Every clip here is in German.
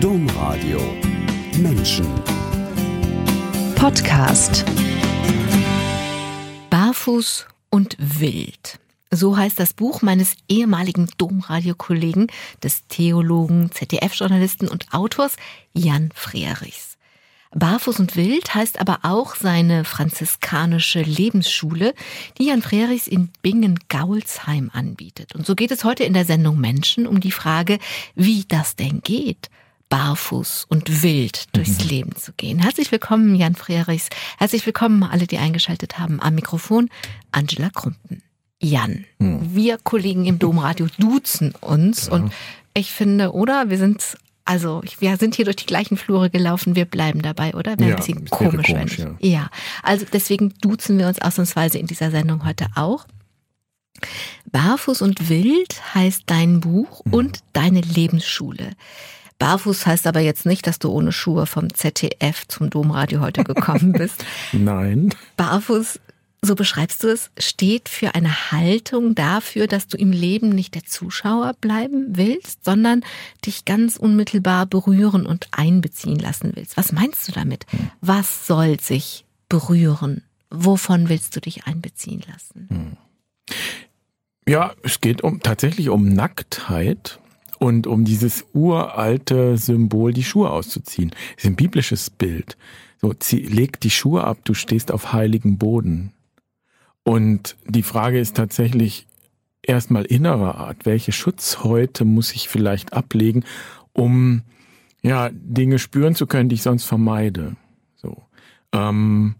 Domradio Menschen Podcast Barfuß und wild. So heißt das Buch meines ehemaligen Domradiokollegen, des Theologen, ZDF-Journalisten und Autors Jan Frerichs. Barfuß und Wild heißt aber auch seine franziskanische Lebensschule, die Jan Frerichs in Bingen-Gaulsheim anbietet. Und so geht es heute in der Sendung Menschen um die Frage, wie das denn geht barfuß und wild durchs mhm. Leben zu gehen. Herzlich willkommen, Jan Frerichs. Herzlich willkommen, alle, die eingeschaltet haben. Am Mikrofon Angela Krumpen. Jan, mhm. wir Kollegen im Domradio duzen uns ja. und ich finde, oder? Wir sind also wir sind hier durch die gleichen Flure gelaufen, wir bleiben dabei, oder? Wäre ja, ein bisschen komisch, komisch wenn ja. ja. Also deswegen duzen wir uns ausnahmsweise in dieser Sendung heute auch. Barfuß und Wild heißt dein Buch mhm. und deine Lebensschule. Barfuß heißt aber jetzt nicht, dass du ohne Schuhe vom ZDF zum Domradio heute gekommen bist. Nein. Barfuß so beschreibst du es, steht für eine Haltung dafür, dass du im Leben nicht der Zuschauer bleiben willst, sondern dich ganz unmittelbar berühren und einbeziehen lassen willst. Was meinst du damit? Was soll sich berühren? Wovon willst du dich einbeziehen lassen? Hm. Ja, es geht um tatsächlich um Nacktheit und um dieses uralte Symbol, die Schuhe auszuziehen. Das ist ein biblisches Bild. So, zieh, leg die Schuhe ab, du stehst auf heiligem Boden. Und die Frage ist tatsächlich erstmal innerer Art. Welche Schutzhäute muss ich vielleicht ablegen, um ja Dinge spüren zu können, die ich sonst vermeide? So. Ähm,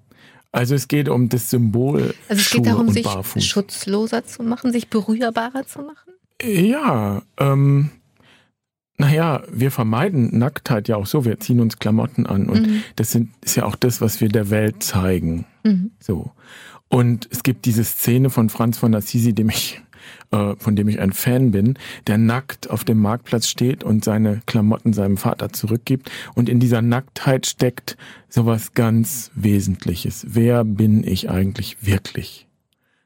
also es geht um das Symbol. Also es geht darum, sich Barfuß. schutzloser zu machen, sich berührbarer zu machen? Ja, ähm, naja, wir vermeiden Nacktheit ja auch so, wir ziehen uns Klamotten an und mhm. das sind, ist ja auch das, was wir der Welt zeigen. Mhm. So. Und es gibt diese Szene von Franz von Assisi, dem ich, äh, von dem ich ein Fan bin, der nackt auf dem Marktplatz steht und seine Klamotten seinem Vater zurückgibt. Und in dieser Nacktheit steckt sowas ganz Wesentliches. Wer bin ich eigentlich wirklich?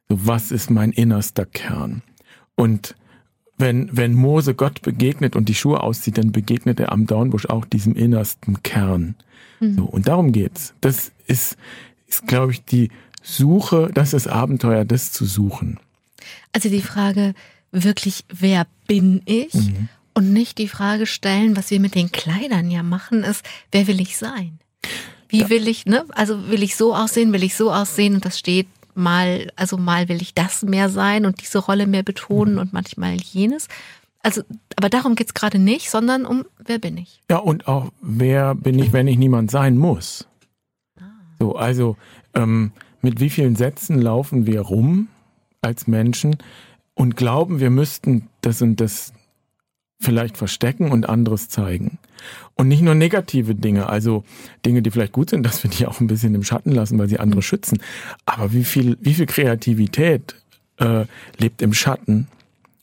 So, was ist mein innerster Kern? Und wenn, wenn Mose Gott begegnet und die Schuhe auszieht, dann begegnet er am Dornbusch auch diesem innersten Kern. Mhm. So, und darum geht's. Das ist, ist glaube ich, die Suche, das ist Abenteuer, das zu suchen. Also die Frage wirklich, wer bin ich? Mhm. Und nicht die Frage stellen, was wir mit den Kleidern ja machen, ist, wer will ich sein? Wie will ich, ne? Also will ich so aussehen, will ich so aussehen und das steht mal, also mal will ich das mehr sein und diese Rolle mehr betonen mhm. und manchmal jenes. Also, aber darum geht's gerade nicht, sondern um, wer bin ich? Ja, und auch, wer bin ich, wenn ich niemand sein muss? Ah. So, also, ähm, mit wie vielen Sätzen laufen wir rum als Menschen und glauben, wir müssten das und das vielleicht verstecken und anderes zeigen. Und nicht nur negative Dinge, also Dinge, die vielleicht gut sind, dass wir die auch ein bisschen im Schatten lassen, weil sie andere mhm. schützen. Aber wie viel, wie viel Kreativität äh, lebt im Schatten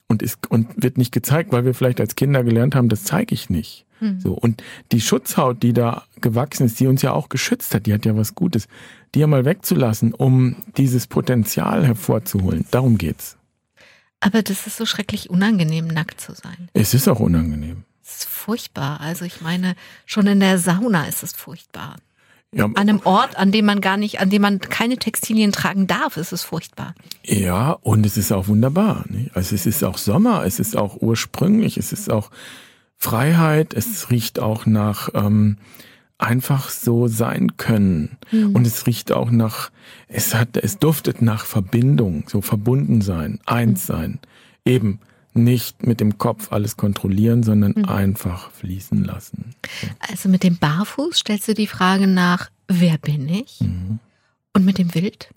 und ist und wird nicht gezeigt, weil wir vielleicht als Kinder gelernt haben, das zeige ich nicht. Mhm. So und die Schutzhaut, die da gewachsen ist, die uns ja auch geschützt hat, die hat ja was Gutes die mal wegzulassen, um dieses Potenzial hervorzuholen. Darum geht's. Aber das ist so schrecklich unangenehm, nackt zu sein. Es ist auch unangenehm. Es ist furchtbar. Also ich meine, schon in der Sauna ist es furchtbar. Ja, an einem Ort, an dem man gar nicht, an dem man keine Textilien tragen darf, ist es furchtbar. Ja, und es ist auch wunderbar. Nicht? Also es ist auch Sommer, es ist auch ursprünglich, es ist auch Freiheit, es riecht auch nach ähm, einfach so sein können. Mhm. Und es riecht auch nach, es hat, es duftet nach Verbindung, so verbunden sein, eins sein. Eben nicht mit dem Kopf alles kontrollieren, sondern mhm. einfach fließen lassen. Also mit dem Barfuß stellst du die Frage nach, wer bin ich? Mhm. Und mit dem Wild?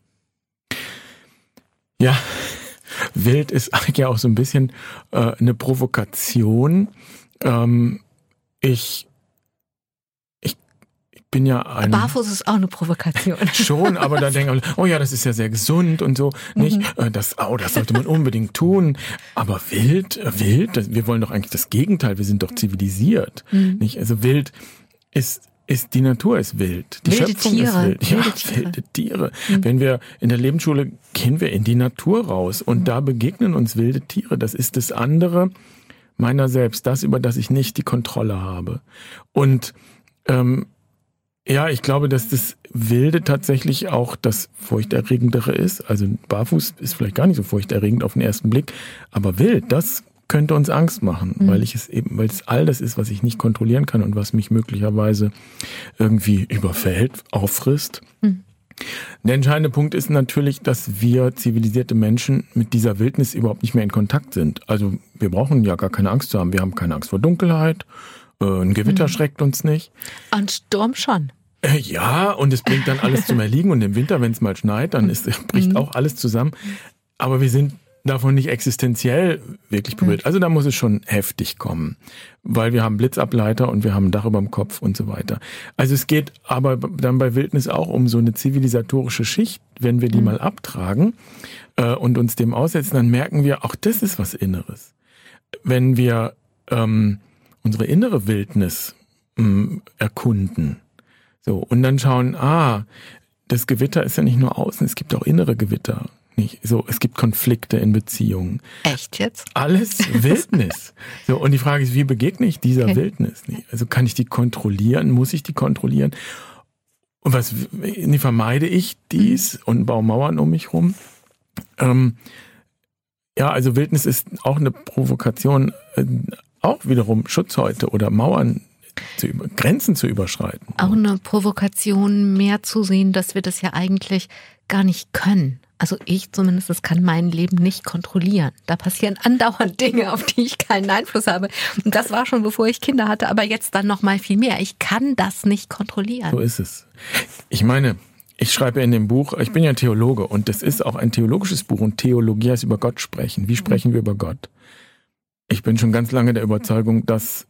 Ja, Wild ist eigentlich auch so ein bisschen äh, eine Provokation. Ähm, ich bin ja ein. Barfuß ist auch eine Provokation. Schon, aber dann denken alle, oh ja, das ist ja sehr gesund und so, nicht? Mhm. Äh, das, oh, das sollte man unbedingt tun. Aber wild, äh, wild, wir wollen doch eigentlich das Gegenteil. Wir sind doch zivilisiert, mhm. nicht? Also wild ist ist die Natur ist wild, die wilde Schöpfung Tiere. ist wild, wilde ja, Tiere. wilde Tiere. Mhm. Wenn wir in der Lebensschule gehen wir in die Natur raus und mhm. da begegnen uns wilde Tiere. Das ist das andere meiner selbst, das, über das ich nicht die Kontrolle habe. Und ähm, ja, ich glaube, dass das Wilde tatsächlich auch das Furchterregendere ist. Also barfuß ist vielleicht gar nicht so furchterregend auf den ersten Blick, aber wild, das könnte uns Angst machen, mhm. weil ich es eben, weil es all das ist, was ich nicht kontrollieren kann und was mich möglicherweise irgendwie überfällt, auffrisst. Mhm. Der entscheidende Punkt ist natürlich, dass wir zivilisierte Menschen mit dieser Wildnis überhaupt nicht mehr in Kontakt sind. Also wir brauchen ja gar keine Angst zu haben. Wir haben keine Angst vor Dunkelheit. Äh, ein Gewitter mhm. schreckt uns nicht. Ein Sturm schon. Äh, ja, und es bringt dann alles zum Erliegen. Und im Winter, wenn es mal schneit, dann ist, bricht mhm. auch alles zusammen. Aber wir sind davon nicht existenziell wirklich berührt. Also da muss es schon heftig kommen, weil wir haben Blitzableiter und wir haben ein Dach über dem Kopf und so weiter. Also es geht aber dann bei Wildnis auch um so eine zivilisatorische Schicht, wenn wir die mhm. mal abtragen äh, und uns dem aussetzen, dann merken wir, auch das ist was Inneres. Wenn wir ähm, unsere innere Wildnis ähm, erkunden, so und dann schauen, ah, das Gewitter ist ja nicht nur außen, es gibt auch innere Gewitter nicht. So, es gibt Konflikte in Beziehungen. Echt jetzt? Alles Wildnis. so, und die Frage ist, wie begegne ich dieser okay. Wildnis? Also kann ich die kontrollieren? Muss ich die kontrollieren? Und was wie vermeide ich dies mhm. und baue Mauern um mich rum? Ähm, ja, also Wildnis ist auch eine Provokation, äh, auch wiederum Schutzhäute oder Mauern zu über, Grenzen zu überschreiten. Auch eine Provokation, mehr zu sehen, dass wir das ja eigentlich gar nicht können. Also ich zumindest, das kann mein Leben nicht kontrollieren. Da passieren andauernd Dinge, auf die ich keinen Einfluss habe. Und das war schon bevor ich Kinder hatte, aber jetzt dann noch mal viel mehr. Ich kann das nicht kontrollieren. So ist es. Ich meine, ich schreibe in dem Buch, ich bin ja Theologe und das ist auch ein theologisches Buch und Theologie heißt über Gott sprechen. Wie sprechen wir über Gott? Ich bin schon ganz lange der Überzeugung, dass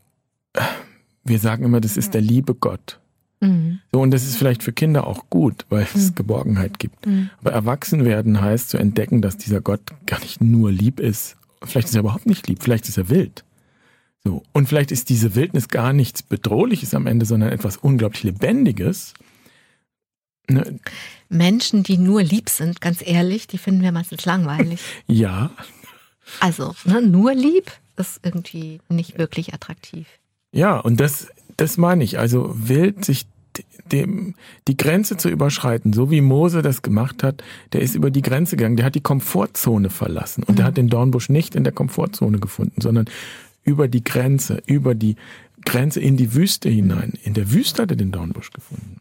wir sagen immer, das ist der liebe Gott. Mhm. So, und das ist vielleicht für Kinder auch gut, weil es mhm. Geborgenheit gibt. Mhm. Aber erwachsen werden heißt zu entdecken, dass dieser Gott gar nicht nur lieb ist. Vielleicht ist er überhaupt nicht lieb, vielleicht ist er wild. So. Und vielleicht ist diese Wildnis gar nichts Bedrohliches am Ende, sondern etwas unglaublich Lebendiges. Ne? Menschen, die nur lieb sind, ganz ehrlich, die finden wir meistens langweilig. ja. Also, ne, nur lieb ist irgendwie nicht wirklich attraktiv. Ja, und das das meine ich. Also wild sich dem, die Grenze zu überschreiten, so wie Mose das gemacht hat, der ist über die Grenze gegangen, der hat die Komfortzone verlassen und mhm. der hat den Dornbusch nicht in der Komfortzone gefunden, sondern über die Grenze, über die Grenze in die Wüste hinein. In der Wüste hat er den Dornbusch gefunden.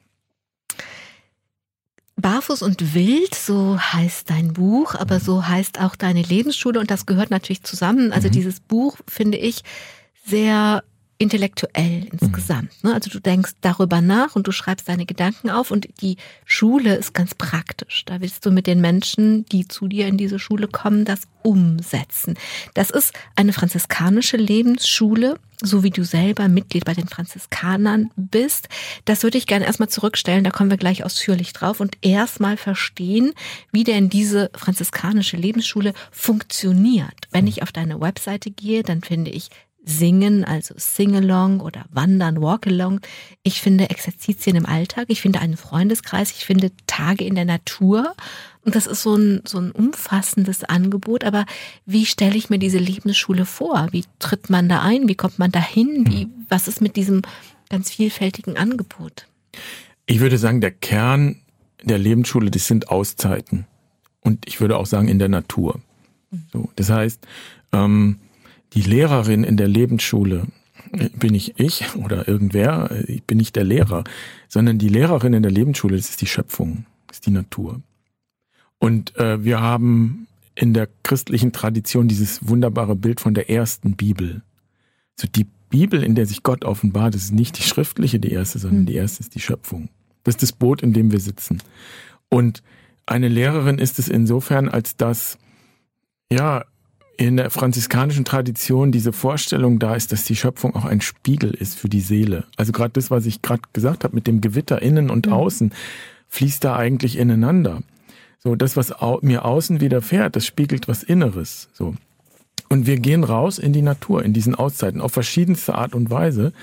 Barfuß und wild, so heißt dein Buch, aber so heißt auch deine Lebensschule und das gehört natürlich zusammen. Also mhm. dieses Buch finde ich sehr intellektuell insgesamt. Mhm. Also du denkst darüber nach und du schreibst deine Gedanken auf und die Schule ist ganz praktisch. Da willst du mit den Menschen, die zu dir in diese Schule kommen, das umsetzen. Das ist eine franziskanische Lebensschule, so wie du selber Mitglied bei den Franziskanern bist. Das würde ich gerne erstmal zurückstellen, da kommen wir gleich ausführlich drauf und erstmal verstehen, wie denn diese franziskanische Lebensschule funktioniert. Wenn ich auf deine Webseite gehe, dann finde ich Singen, also Sing-along oder Wandern, Walk-along. Ich finde Exerzitien im Alltag, ich finde einen Freundeskreis, ich finde Tage in der Natur. Und das ist so ein, so ein umfassendes Angebot. Aber wie stelle ich mir diese Lebensschule vor? Wie tritt man da ein? Wie kommt man da hin? Wie, was ist mit diesem ganz vielfältigen Angebot? Ich würde sagen, der Kern der Lebensschule, das sind Auszeiten. Und ich würde auch sagen, in der Natur. So, das heißt, ähm, die Lehrerin in der Lebensschule bin ich ich oder irgendwer, ich bin nicht der Lehrer, sondern die Lehrerin in der Lebensschule, das ist die Schöpfung, das ist die Natur. Und äh, wir haben in der christlichen Tradition dieses wunderbare Bild von der ersten Bibel. So die Bibel, in der sich Gott offenbart, das ist nicht die schriftliche, die erste, sondern die erste ist die Schöpfung. Das ist das Boot, in dem wir sitzen. Und eine Lehrerin ist es insofern, als dass, ja, in der franziskanischen Tradition diese Vorstellung da ist, dass die Schöpfung auch ein Spiegel ist für die Seele. Also gerade das, was ich gerade gesagt habe mit dem Gewitter innen und mhm. außen, fließt da eigentlich ineinander. So, das, was au mir außen widerfährt, das spiegelt was Inneres. So. Und wir gehen raus in die Natur, in diesen Auszeiten, auf verschiedenste Art und Weise,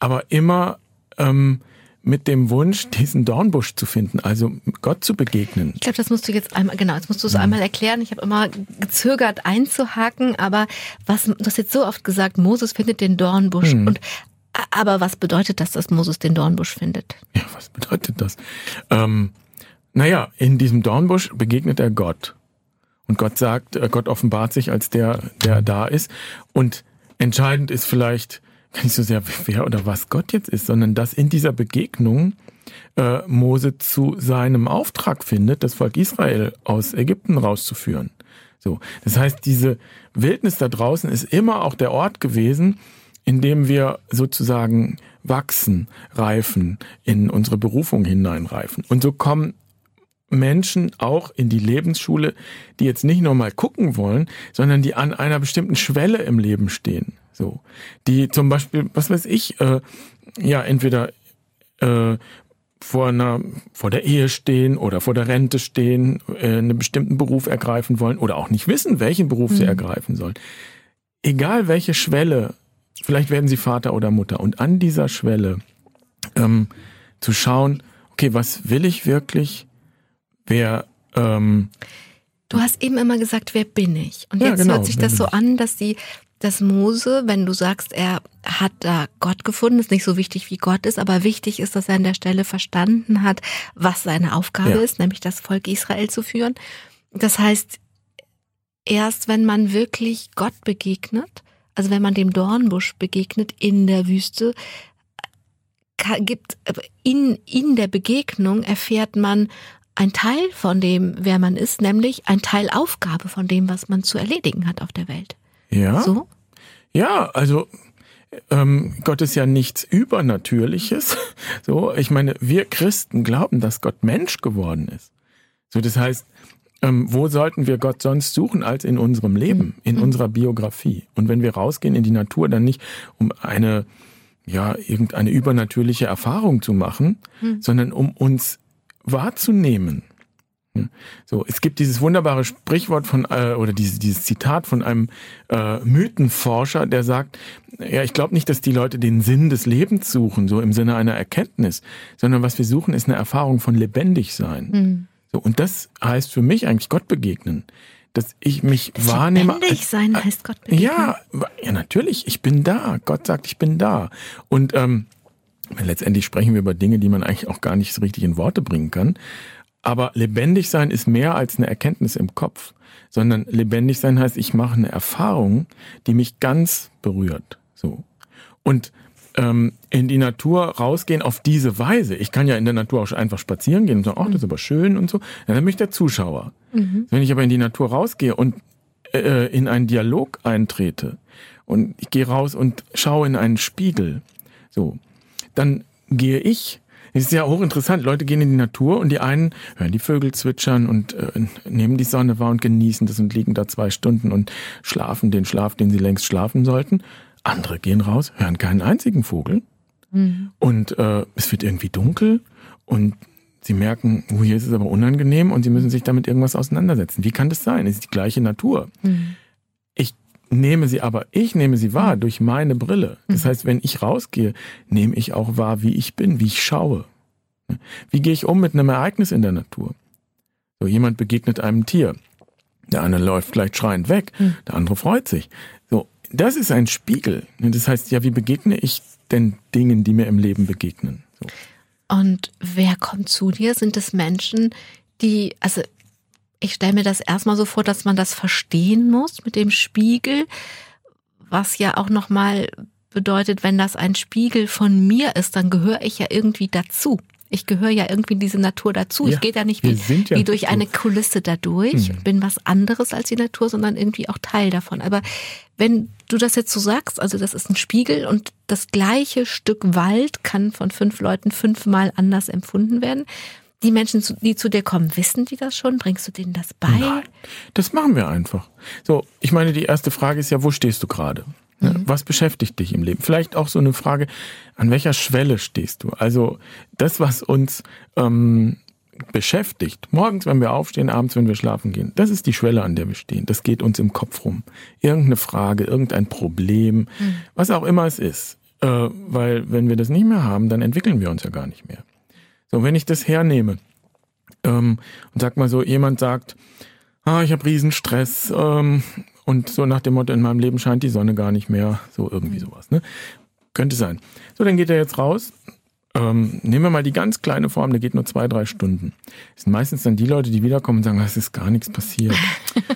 aber immer ähm, mit dem Wunsch, diesen Dornbusch zu finden, also Gott zu begegnen. Ich glaube, das musst du jetzt einmal, genau, jetzt musst du es einmal erklären. Ich habe immer gezögert einzuhaken, aber was, du hast jetzt so oft gesagt, Moses findet den Dornbusch mhm. und aber was bedeutet das, dass Moses den Dornbusch findet? Ja, was bedeutet das? Ähm, naja, in diesem Dornbusch begegnet er Gott. Und Gott sagt, äh, Gott offenbart sich als der, der da ist. Und entscheidend ist vielleicht gar nicht so sehr, wer oder was Gott jetzt ist, sondern dass in dieser Begegnung äh, Mose zu seinem Auftrag findet, das Volk Israel aus Ägypten rauszuführen. So, das heißt, diese Wildnis da draußen ist immer auch der Ort gewesen, in dem wir sozusagen wachsen, reifen, in unsere Berufung hineinreifen. Und so kommen Menschen auch in die Lebensschule, die jetzt nicht nur mal gucken wollen, sondern die an einer bestimmten Schwelle im Leben stehen. So, die zum Beispiel, was weiß ich, äh, ja entweder äh, vor einer vor der Ehe stehen oder vor der Rente stehen, äh, einen bestimmten Beruf ergreifen wollen oder auch nicht wissen, welchen Beruf mhm. sie ergreifen sollen. Egal welche Schwelle, vielleicht werden sie Vater oder Mutter und an dieser Schwelle ähm, zu schauen, okay, was will ich wirklich? Wer ähm, Du hast eben immer gesagt, wer bin ich? Und jetzt ja, genau, hört sich das so an, dass die dass Mose, wenn du sagst, er hat da Gott gefunden, ist nicht so wichtig, wie Gott ist, aber wichtig ist, dass er an der Stelle verstanden hat, was seine Aufgabe ja. ist, nämlich das Volk Israel zu führen. Das heißt, erst wenn man wirklich Gott begegnet, also wenn man dem Dornbusch begegnet in der Wüste, gibt in, in der Begegnung erfährt man ein Teil von dem, wer man ist, nämlich ein Teil Aufgabe von dem, was man zu erledigen hat auf der Welt. Ja. So? Ja, also ähm, Gott ist ja nichts Übernatürliches. So, ich meine, wir Christen glauben, dass Gott Mensch geworden ist. So, das heißt, ähm, wo sollten wir Gott sonst suchen als in unserem Leben, in mhm. unserer Biografie? Und wenn wir rausgehen in die Natur, dann nicht um eine, ja, irgendeine übernatürliche Erfahrung zu machen, mhm. sondern um uns wahrzunehmen. So, es gibt dieses wunderbare Sprichwort von äh, oder dieses, dieses Zitat von einem äh, Mythenforscher, der sagt, ja, ich glaube nicht, dass die Leute den Sinn des Lebens suchen, so im Sinne einer Erkenntnis, sondern was wir suchen, ist eine Erfahrung von lebendig sein. Mhm. So, und das heißt für mich eigentlich Gott begegnen. Dass ich mich das wahrnehme. Lebendig sein äh, heißt Gott begegnen. Ja, ja, natürlich, ich bin da. Gott sagt, ich bin da. Und ähm, letztendlich sprechen wir über Dinge, die man eigentlich auch gar nicht so richtig in Worte bringen kann. Aber lebendig sein ist mehr als eine Erkenntnis im Kopf, sondern lebendig sein heißt, ich mache eine Erfahrung, die mich ganz berührt. So. Und ähm, in die Natur rausgehen auf diese Weise. Ich kann ja in der Natur auch einfach spazieren gehen und sagen, ach, das ist aber schön und so. Dann bin ich der Zuschauer. Mhm. Wenn ich aber in die Natur rausgehe und äh, in einen Dialog eintrete und ich gehe raus und schaue in einen Spiegel, so, dann gehe ich es ist ja hochinteressant. Leute gehen in die Natur und die einen hören die Vögel zwitschern und äh, nehmen die Sonne wahr und genießen das und liegen da zwei Stunden und schlafen den Schlaf, den sie längst schlafen sollten. Andere gehen raus, hören keinen einzigen Vogel mhm. und äh, es wird irgendwie dunkel und sie merken, oh, hier ist es aber unangenehm und sie müssen sich damit irgendwas auseinandersetzen. Wie kann das sein? Es ist die gleiche Natur. Mhm. Nehme sie aber, ich nehme sie wahr mhm. durch meine Brille. Das mhm. heißt, wenn ich rausgehe, nehme ich auch wahr, wie ich bin, wie ich schaue. Wie gehe ich um mit einem Ereignis in der Natur? So, jemand begegnet einem Tier. Der eine läuft vielleicht schreiend weg, mhm. der andere freut sich. So, das ist ein Spiegel. Das heißt, ja, wie begegne ich denn Dingen, die mir im Leben begegnen? So. Und wer kommt zu dir? Sind es Menschen, die, also ich stelle mir das erstmal so vor, dass man das verstehen muss mit dem Spiegel, was ja auch nochmal bedeutet, wenn das ein Spiegel von mir ist, dann gehöre ich ja irgendwie dazu. Ich gehöre ja irgendwie in diese Natur dazu. Ja, ich gehe da nicht wie, ja wie durch eine Kulisse dadurch, mhm. bin was anderes als die Natur, sondern irgendwie auch Teil davon. Aber wenn du das jetzt so sagst, also das ist ein Spiegel und das gleiche Stück Wald kann von fünf Leuten fünfmal anders empfunden werden, die Menschen, die zu dir kommen, wissen die das schon? Bringst du denen das bei? Nein, das machen wir einfach. So, ich meine, die erste Frage ist ja, wo stehst du gerade? Mhm. Was beschäftigt dich im Leben? Vielleicht auch so eine Frage, an welcher Schwelle stehst du? Also das, was uns ähm, beschäftigt, morgens, wenn wir aufstehen, abends, wenn wir schlafen gehen, das ist die Schwelle, an der wir stehen. Das geht uns im Kopf rum. Irgendeine Frage, irgendein Problem, mhm. was auch immer es ist. äh, weil wenn wir das nicht mehr haben, dann entwickeln wir uns ja gar nicht mehr. So, wenn ich das hernehme ähm, und sag mal so, jemand sagt, ah, ich habe Riesenstress ähm, und so nach dem Motto, in meinem Leben scheint die Sonne gar nicht mehr, so irgendwie mhm. sowas. Ne? Könnte sein. So, dann geht er jetzt raus. Ähm, nehmen wir mal die ganz kleine Form, der geht nur zwei, drei Stunden. Das sind meistens dann die Leute, die wiederkommen und sagen, es ist gar nichts passiert.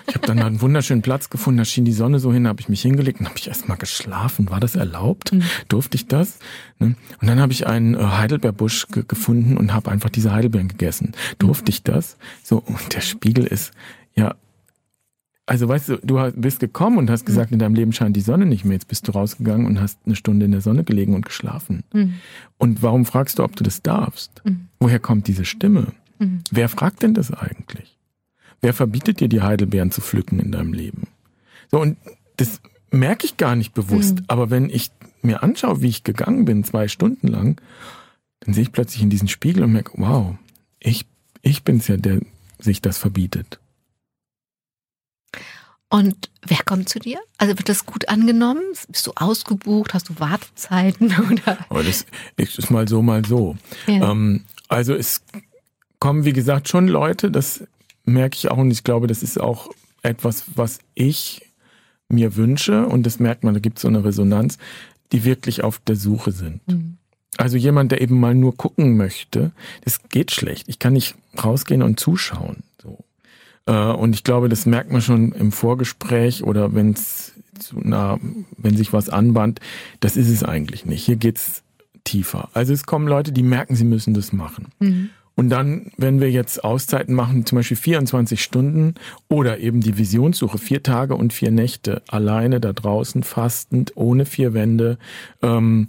Ich habe dann einen wunderschönen Platz gefunden, da schien die Sonne so hin, habe ich mich hingelegt und habe ich erstmal geschlafen. War das erlaubt? Mhm. Durfte ich das? Ne? Und dann habe ich einen äh, Heidelbeerbusch ge gefunden und habe einfach diese Heidelbeeren gegessen. Durfte ich das? So, und der Spiegel ist, ja, also weißt du, du bist gekommen und hast gesagt, mhm. in deinem Leben scheint die Sonne nicht mehr. Jetzt bist du rausgegangen und hast eine Stunde in der Sonne gelegen und geschlafen. Mhm. Und warum fragst du, ob du das darfst? Mhm. Woher kommt diese Stimme? Mhm. Wer fragt denn das eigentlich? Wer verbietet dir die Heidelbeeren zu pflücken in deinem Leben? So, und das merke ich gar nicht bewusst. Mhm. Aber wenn ich mir anschaue, wie ich gegangen bin, zwei Stunden lang, dann sehe ich plötzlich in diesen Spiegel und merke, wow, ich, ich bin's ja, der sich das verbietet. Und wer kommt zu dir? Also wird das gut angenommen? Bist du ausgebucht? Hast du Wartezeiten? Oder? Aber das ist mal so, mal so. Ja. Ähm, also es kommen, wie gesagt, schon Leute, das merke ich auch und ich glaube, das ist auch etwas, was ich mir wünsche und das merkt man, da gibt es so eine Resonanz, die wirklich auf der Suche sind. Mhm. Also jemand, der eben mal nur gucken möchte, das geht schlecht. Ich kann nicht rausgehen und zuschauen. Äh, und ich glaube, das merkt man schon im Vorgespräch oder wenn es na, wenn sich was anbahnt, das ist es eigentlich nicht. Hier geht's tiefer. Also es kommen Leute, die merken, sie müssen das machen. Mhm. Und dann, wenn wir jetzt Auszeiten machen, zum Beispiel 24 Stunden oder eben die Visionssuche, vier Tage und vier Nächte, alleine da draußen, fastend, ohne vier Wände, ähm,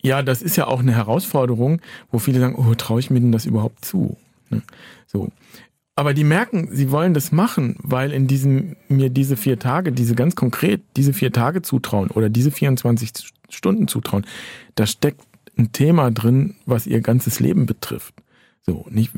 ja, das ist ja auch eine Herausforderung, wo viele sagen, oh, traue ich mir denn das überhaupt zu? Ne? So. Aber die merken, sie wollen das machen, weil in diesem, mir diese vier Tage, diese ganz konkret, diese vier Tage zutrauen oder diese 24 Stunden zutrauen, da steckt ein Thema drin, was ihr ganzes Leben betrifft. So, nicht,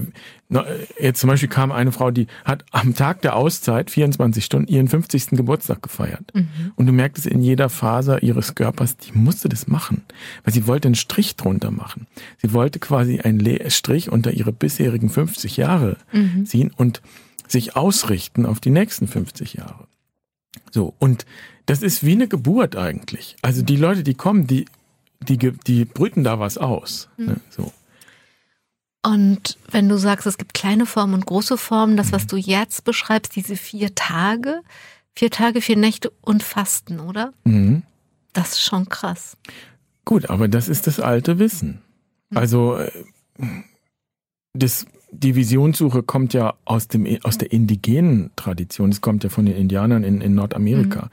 jetzt zum Beispiel kam eine Frau, die hat am Tag der Auszeit, 24 Stunden, ihren 50. Geburtstag gefeiert. Mhm. Und du merktest in jeder Faser ihres Körpers, die musste das machen. Weil sie wollte einen Strich drunter machen. Sie wollte quasi einen Strich unter ihre bisherigen 50 Jahre mhm. ziehen und sich ausrichten auf die nächsten 50 Jahre. So, und das ist wie eine Geburt eigentlich. Also die Leute, die kommen, die, die, die brüten da was aus. Mhm. Ne, so. Und wenn du sagst, es gibt kleine Formen und große Formen, das, was du jetzt beschreibst, diese vier Tage, vier Tage, vier Nächte und Fasten, oder? Mhm. Das ist schon krass. Gut, aber das ist das alte Wissen. Mhm. Also äh, das, die Visionssuche kommt ja aus, dem, aus der indigenen Tradition. Es kommt ja von den Indianern in, in Nordamerika. Mhm.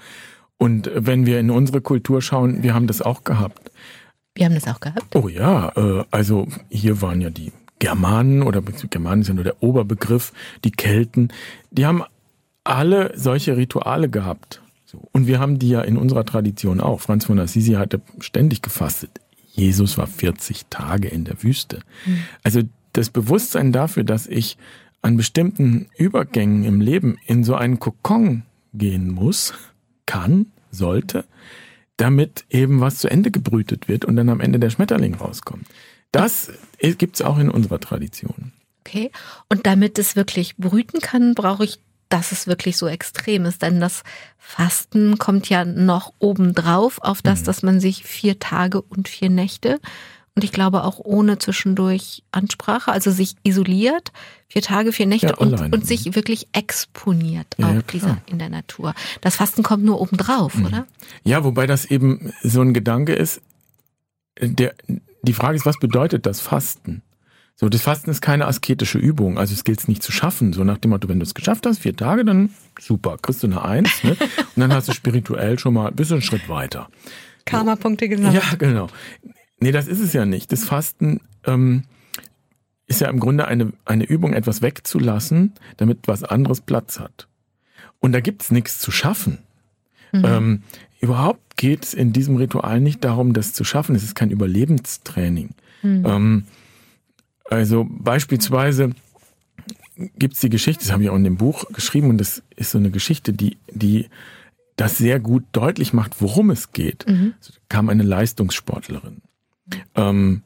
Und wenn wir in unsere Kultur schauen, wir haben das auch gehabt. Wir haben das auch gehabt? Oh ja, äh, also hier waren ja die Germanen oder Germanen sind nur der Oberbegriff, die Kelten, die haben alle solche Rituale gehabt. Und wir haben die ja in unserer Tradition auch. Franz von Assisi hatte ständig gefastet. Jesus war 40 Tage in der Wüste. Mhm. Also das Bewusstsein dafür, dass ich an bestimmten Übergängen im Leben in so einen Kokon gehen muss, kann, sollte, damit eben was zu Ende gebrütet wird und dann am Ende der Schmetterling rauskommt. Das gibt es auch in unserer Tradition. Okay. Und damit es wirklich brüten kann, brauche ich, dass es wirklich so extrem ist. Denn das Fasten kommt ja noch obendrauf auf das, mhm. dass man sich vier Tage und vier Nächte und ich glaube auch ohne zwischendurch Ansprache, also sich isoliert, vier Tage, vier Nächte ja, und, und, sich wirklich exponiert ja, auch ja, dieser, in der Natur. Das Fasten kommt nur obendrauf, mhm. oder? Ja, wobei das eben so ein Gedanke ist, der, die Frage ist, was bedeutet das Fasten? So, das Fasten ist keine asketische Übung, also es gilt es nicht zu schaffen. So nach dem Motto, wenn du es geschafft hast, vier Tage, dann super, kriegst du eine Eins, ne? Und dann hast du spirituell schon mal ein bisschen einen Schritt weiter. Karma-Punkte gesammelt. Ja, genau. Nee, das ist es ja nicht. Das Fasten ähm, ist ja im Grunde eine, eine Übung, etwas wegzulassen, damit was anderes Platz hat. Und da gibt's nichts zu schaffen. Mhm. Ähm, überhaupt geht es in diesem Ritual nicht darum, das zu schaffen. Es ist kein Überlebenstraining. Mhm. Ähm, also beispielsweise gibt es die Geschichte, das habe ich auch in dem Buch geschrieben, und das ist so eine Geschichte, die, die das sehr gut deutlich macht, worum es geht. Mhm. Also, kam eine Leistungssportlerin, ähm,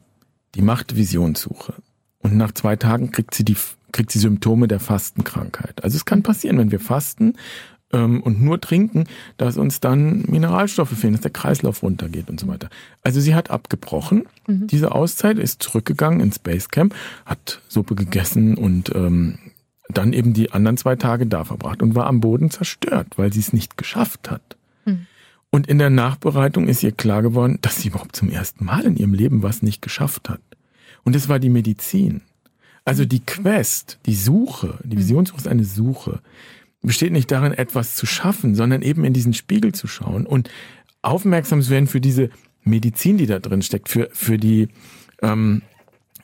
die macht Visionssuche. Und nach zwei Tagen kriegt sie die, kriegt sie Symptome der Fastenkrankheit. Also es kann passieren, wenn wir fasten und nur trinken, dass uns dann Mineralstoffe fehlen, dass der Kreislauf runtergeht und so weiter. Also sie hat abgebrochen. Mhm. Diese Auszeit ist zurückgegangen ins Basecamp, hat Suppe gegessen und ähm, dann eben die anderen zwei Tage da verbracht und war am Boden zerstört, weil sie es nicht geschafft hat. Mhm. Und in der Nachbereitung ist ihr klar geworden, dass sie überhaupt zum ersten Mal in ihrem Leben was nicht geschafft hat. Und es war die Medizin. Also die Quest, die Suche, die Visionssuche ist eine Suche, besteht nicht darin, etwas zu schaffen, sondern eben in diesen Spiegel zu schauen und aufmerksam zu werden für diese Medizin, die da drin steckt, für, für die ähm,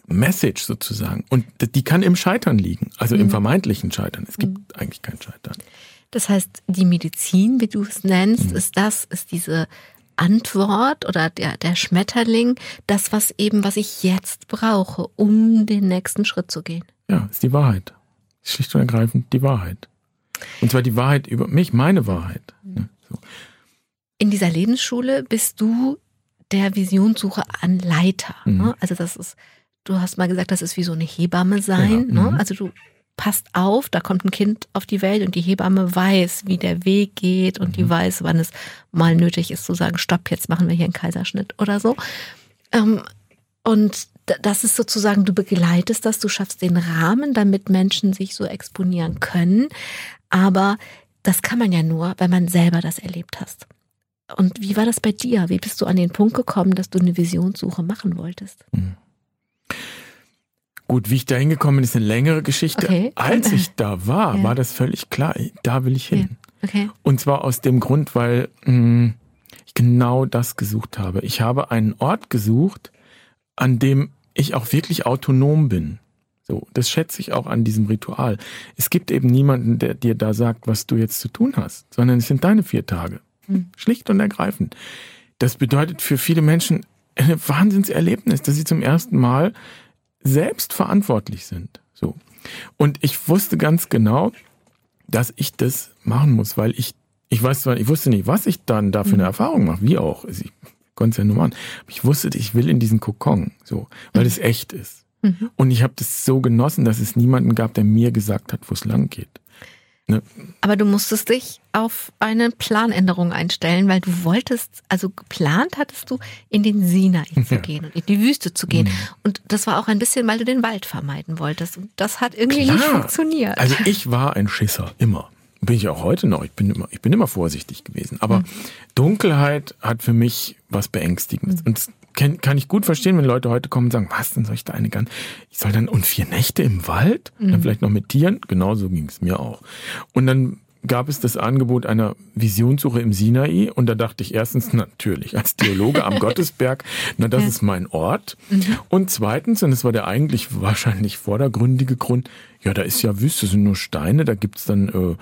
Message sozusagen. Und die kann im Scheitern liegen, also mhm. im vermeintlichen Scheitern. Es gibt mhm. eigentlich kein Scheitern. Das heißt, die Medizin, wie du es nennst, mhm. ist das, ist diese Antwort oder der, der Schmetterling, das, was eben, was ich jetzt brauche, um den nächsten Schritt zu gehen. Ja, ist die Wahrheit. Schlicht und ergreifend die Wahrheit. Und zwar die Wahrheit über mich, meine Wahrheit. Mhm. So. In dieser Lebensschule bist du der Visionssuche an Leiter. Mhm. Ne? Also das ist, du hast mal gesagt, das ist wie so eine Hebamme sein. Ja, ne? Mhm. Also du passt auf, da kommt ein Kind auf die Welt und die Hebamme weiß, wie der Weg geht und mhm. die weiß, wann es mal nötig ist zu sagen, stopp, jetzt machen wir hier einen Kaiserschnitt oder so. Ähm, und das ist sozusagen, du begleitest das, du schaffst den Rahmen, damit Menschen sich so exponieren können. Aber das kann man ja nur, wenn man selber das erlebt hast. Und wie war das bei dir? Wie bist du an den Punkt gekommen, dass du eine Visionssuche machen wolltest? Mhm. Gut, wie ich da hingekommen bin, ist eine längere Geschichte. Okay. Als ich da war, ja. war das völlig klar, da will ich hin. Ja. Okay. Und zwar aus dem Grund, weil mh, hm, ich genau das gesucht habe. Ich habe einen Ort gesucht, an dem ich auch wirklich autonom bin. So, das schätze ich auch an diesem Ritual. Es gibt eben niemanden, der dir da sagt, was du jetzt zu tun hast, sondern es sind deine vier Tage. Hm. Schlicht und ergreifend. Das bedeutet für viele Menschen ein Wahnsinnserlebnis, dass sie zum ersten Mal selbst verantwortlich sind. So. Und ich wusste ganz genau, dass ich das machen muss, weil ich, ich weiß zwar, ich wusste nicht, was ich dann da für eine mhm. Erfahrung mache, wie auch. Ich konnte es ja nur machen. Ich wusste, ich will in diesen Kokon, so, weil mhm. es echt ist. Mhm. Und ich habe das so genossen, dass es niemanden gab, der mir gesagt hat, wo es lang geht. Ne? Aber du musstest dich auf eine Planänderung einstellen, weil du wolltest, also geplant hattest du, in den Sinai zu ja. gehen und in die Wüste zu gehen. Mhm. Und das war auch ein bisschen, weil du den Wald vermeiden wolltest. Und das hat irgendwie Klar. nicht funktioniert. Also ich war ein Schisser, immer. Bin ich auch heute noch. Ich bin immer, ich bin immer vorsichtig gewesen. Aber mhm. Dunkelheit hat für mich was Beängstigendes. Mhm. Und kann, kann ich gut verstehen, wenn Leute heute kommen und sagen, was, dann soll ich da eine ganz, ich soll dann, und vier Nächte im Wald? Mhm. Dann vielleicht noch mit Tieren? Genauso ging es mir auch. Und dann gab es das Angebot einer Visionssuche im Sinai und da dachte ich erstens natürlich als Theologe am Gottesberg, na das ja. ist mein Ort mhm. und zweitens und das war der eigentlich wahrscheinlich vordergründige Grund, ja da ist ja Wüste, sind nur Steine, da gibt's dann äh,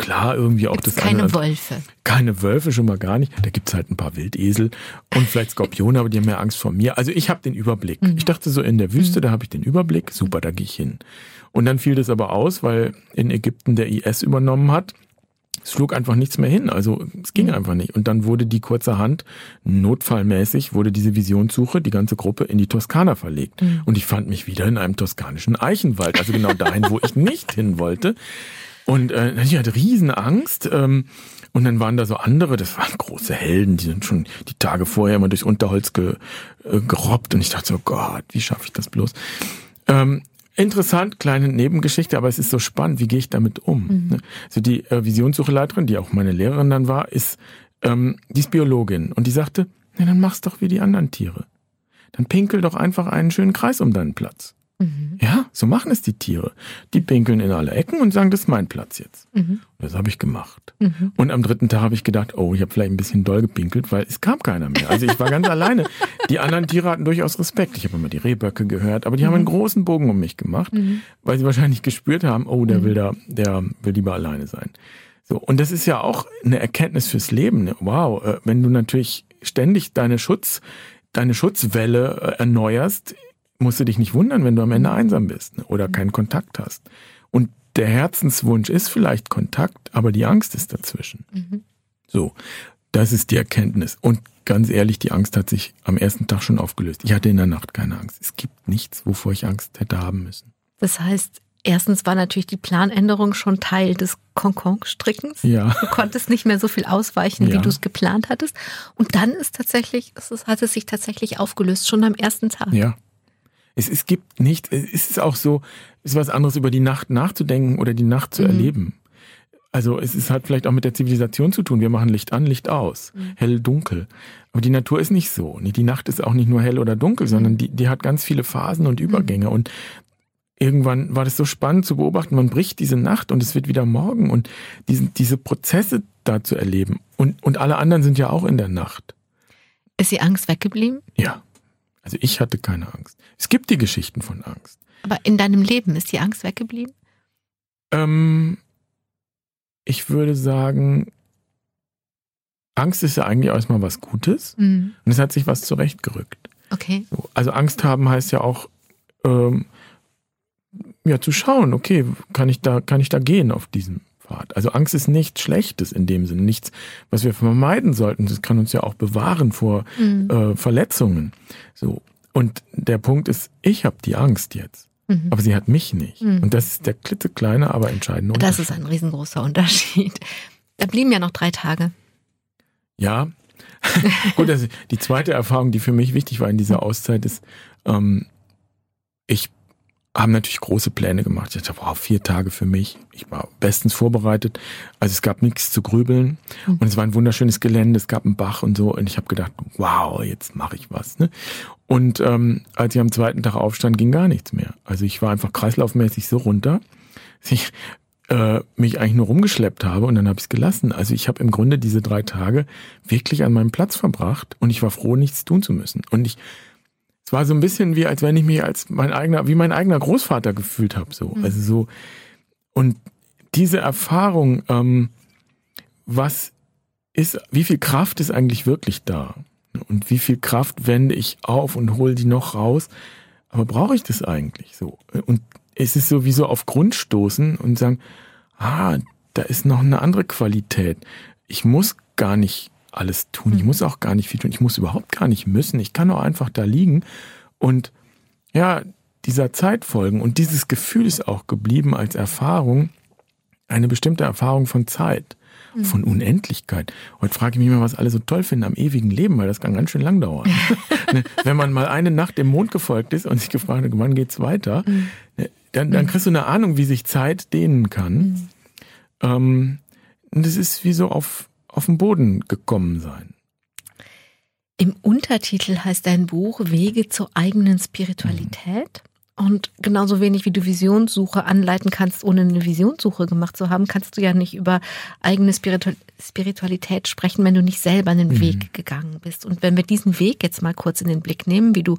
klar irgendwie auch Gibt's das keine eine, Wölfe. Keine Wölfe schon mal gar nicht. Da gibt's halt ein paar Wildesel und vielleicht Skorpione, aber die haben mehr Angst vor mir. Also ich habe den Überblick. Mhm. Ich dachte so in der Wüste, mhm. da habe ich den Überblick. Super, da gehe ich hin. Und dann fiel das aber aus, weil in Ägypten der IS übernommen hat. Es flog einfach nichts mehr hin. Also es ging mhm. einfach nicht. Und dann wurde die kurzerhand, notfallmäßig, wurde diese Visionssuche, die ganze Gruppe in die Toskana verlegt. Mhm. Und ich fand mich wieder in einem toskanischen Eichenwald. Also genau dahin, wo ich nicht hin wollte. Und äh, ich hatte riesen Angst. Ähm, und dann waren da so andere, das waren große Helden, die sind schon die Tage vorher immer durchs Unterholz ge, äh, gerobbt. Und ich dachte so, Gott, wie schaffe ich das bloß? Ähm, interessant, kleine Nebengeschichte, aber es ist so spannend, wie gehe ich damit um? Mhm. Ne? Also die äh, Visionssucheleiterin, die auch meine Lehrerin dann war, ist, ähm, die ist Biologin und die sagte, na dann mach's doch wie die anderen Tiere. Dann pinkel doch einfach einen schönen Kreis um deinen Platz. Mhm. Ja, so machen es die Tiere. Die pinkeln in alle Ecken und sagen, das ist mein Platz jetzt. Mhm. Das habe ich gemacht. Mhm. Und am dritten Tag habe ich gedacht, oh, ich habe vielleicht ein bisschen doll gepinkelt, weil es kam keiner mehr. Also ich war ganz alleine. Die anderen Tiere hatten durchaus Respekt. Ich habe immer die Rehböcke gehört, aber die haben einen mhm. großen Bogen um mich gemacht, mhm. weil sie wahrscheinlich gespürt haben, oh, der mhm. will da, der will lieber alleine sein. So, und das ist ja auch eine Erkenntnis fürs Leben. Wow, äh, wenn du natürlich ständig deine Schutz, deine Schutzwelle äh, erneuerst, musst du dich nicht wundern, wenn du am Ende mhm. einsam bist ne, oder keinen Kontakt hast. Und der Herzenswunsch ist vielleicht Kontakt, aber die Angst ist dazwischen. Mhm. So, das ist die Erkenntnis. Und ganz ehrlich, die Angst hat sich am ersten Tag schon aufgelöst. Ich hatte in der Nacht keine Angst. Es gibt nichts, wovor ich Angst hätte haben müssen. Das heißt, erstens war natürlich die Planänderung schon Teil des Konkon-Strickens. Ja. Du konntest nicht mehr so viel ausweichen, wie Ja. du es geplant hattest. Und dann ist tatsächlich, es hat es sich tatsächlich aufgelöst, schon am ersten Tag. Ja. Es, es gibt nicht, es ist auch so, es ist was anderes, über die Nacht nachzudenken oder die Nacht zu Mhm. erleben. Also es ist halt vielleicht auch mit der Zivilisation zu tun. Wir machen Licht an, Licht aus, Mhm. hell, dunkel. Aber die Natur ist nicht so. Die Nacht ist auch nicht nur hell oder dunkel, Mhm. sondern die, die hat ganz viele Phasen und Übergänge. Und irgendwann war das so spannend zu beobachten, man bricht diese Nacht und es wird wieder Morgen und diese, diese Prozesse da zu erleben. Und, und alle anderen sind ja auch in der Nacht. Ist die Angst weggeblieben? Ja. Also ich hatte keine Angst. Es gibt die Geschichten von Angst. Aber in deinem Leben ist die Angst weggeblieben? Ähm, ich würde sagen, Angst ist ja eigentlich erstmal was Gutes Mhm. und es hat sich was zurechtgerückt. Okay. So, Also Angst haben heißt ja auch, ähm, ja, zu schauen, okay, kann ich da, kann ich da gehen auf diesem Pfad? Also Angst ist nichts Schlechtes in dem Sinne, nichts, was wir vermeiden sollten. Das kann uns ja auch bewahren vor Mhm. äh, Verletzungen. So. Und der Punkt ist, ich habe die Angst jetzt, Mhm. aber sie hat mich nicht. Mhm. Und das ist der klitzekleine, aber entscheidende Das Unterschied. ist ein riesengroßer Unterschied. Da blieben ja noch drei Tage. Ja. Gut, also die zweite Erfahrung, die für mich wichtig war in dieser Auszeit, ist, ähm, ich habe natürlich große Pläne gemacht. Ich dachte, wow, vier Tage für mich. Ich war bestens vorbereitet. Also es gab nichts zu grübeln. Mhm. Und es war ein wunderschönes Gelände, es gab einen Bach und so. Und ich habe gedacht, wow, jetzt mache ich was. Ne? Und ähm, als ich am zweiten Tag aufstand, ging gar nichts mehr. Also ich war einfach kreislaufmäßig so runter, dass ich äh, mich eigentlich nur rumgeschleppt habe und dann habe ich es gelassen. Also ich habe im Grunde diese drei Tage wirklich an meinem Platz verbracht und ich war froh, nichts tun zu müssen. Und ich, es war so ein bisschen wie, als wenn ich mich als mein eigener, wie mein eigener Großvater gefühlt habe. So, Mhm. also so. Und diese Erfahrung, ähm, was ist, wie viel Kraft ist eigentlich wirklich da? Und wie viel Kraft wende ich auf und hole die noch raus? Aber brauche ich das eigentlich so? Und es ist sowieso auf Grund stoßen und sagen, ah, da ist noch eine andere Qualität. Ich muss gar nicht alles tun. Ich muss auch gar nicht viel tun. Ich muss überhaupt gar nicht müssen. Ich kann auch einfach da liegen und ja, dieser Zeit folgen. Und dieses Gefühl ist auch geblieben als Erfahrung, eine bestimmte Erfahrung von Zeit, von Unendlichkeit. Heute frage ich mich mal, was alle so toll finden am ewigen Leben, weil das kann ganz schön lang dauern. Ne, Wenn man mal eine Nacht dem Mond gefolgt ist und sich gefragt hat, wann geht's weiter, ne, dann, dann kriegst du eine Ahnung, wie sich Zeit dehnen kann. Ähm, und es ist wie so auf, auf den Boden gekommen sein. Im Untertitel heißt dein Buch Wege zur eigenen Spiritualität. Und genauso wenig wie du Visionssuche anleiten kannst, ohne eine Visionssuche gemacht zu haben, kannst du ja nicht über eigene Spiritu Spiritualität sprechen, wenn du nicht selber einen Weg gegangen bist. Und wenn wir diesen Weg jetzt mal kurz in den Blick nehmen, wie du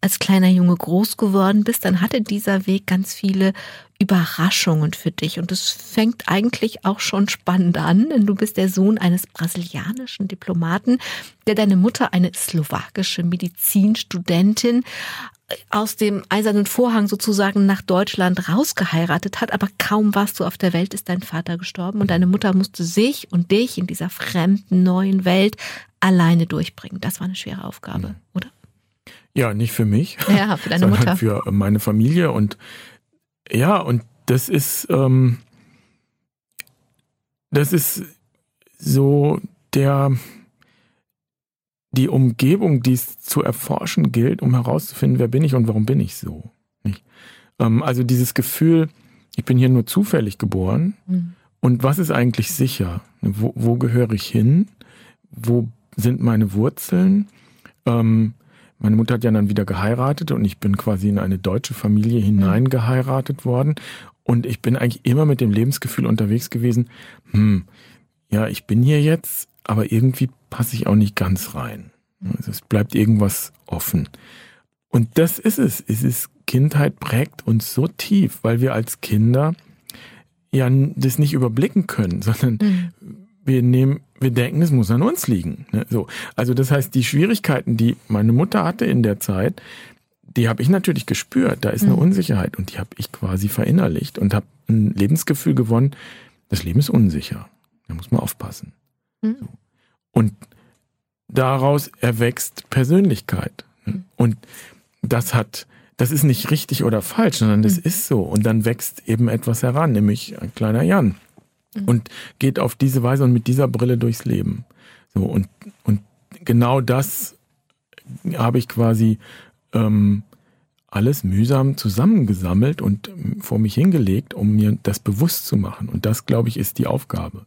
als kleiner Junge groß geworden bist, dann hatte dieser Weg ganz viele Überraschungen für dich. Und es fängt eigentlich auch schon spannend an, denn du bist der Sohn eines brasilianischen Diplomaten, der deine Mutter, eine slowakische Medizinstudentin, aus dem eisernen Vorhang sozusagen nach Deutschland rausgeheiratet hat, aber kaum warst du auf der Welt, ist dein Vater gestorben und deine Mutter musste sich und dich in dieser fremden neuen Welt alleine durchbringen. Das war eine schwere Aufgabe, oder? Ja, nicht für mich, Ja, für deine Mutter. für meine Familie und ja, und das ist, ähm, das ist so der, die Umgebung, die es zu erforschen gilt, um herauszufinden, wer bin ich und warum bin ich so. Nicht? Ähm, also dieses Gefühl, ich bin hier nur zufällig geboren Mhm. und was ist eigentlich sicher? Wo, wo gehöre ich hin? Wo sind meine Wurzeln? Ähm, meine Mutter hat ja dann wieder geheiratet und ich bin quasi in eine deutsche Familie hineingeheiratet worden. Und ich bin eigentlich immer mit dem Lebensgefühl unterwegs gewesen, hm, ja, ich bin hier jetzt, aber irgendwie passe ich auch nicht ganz rein. Also es bleibt irgendwas offen. Und das ist es. Es ist, Kindheit prägt uns so tief, weil wir als Kinder ja das nicht überblicken können, sondern Mhm. wir nehmen, wir denken, es muss an uns liegen. Ne? So. Also das heißt, die Schwierigkeiten, die meine Mutter hatte in der Zeit, die habe ich natürlich gespürt. Da ist eine Mhm. Unsicherheit und die habe ich quasi verinnerlicht und habe ein Lebensgefühl gewonnen. Das Leben ist unsicher. Da muss man aufpassen. Mhm. Und daraus erwächst Persönlichkeit. Mhm. Und das hat, das ist nicht richtig oder falsch, sondern das mhm. ist so. Und dann wächst eben etwas heran, nämlich ein kleiner Jan. Mhm. Und geht auf diese Weise und mit dieser Brille durchs Leben. So, und, und genau das habe ich quasi ähm, alles mühsam zusammengesammelt und vor mich hingelegt, um mir das bewusst zu machen. Und das, glaube ich, ist die Aufgabe.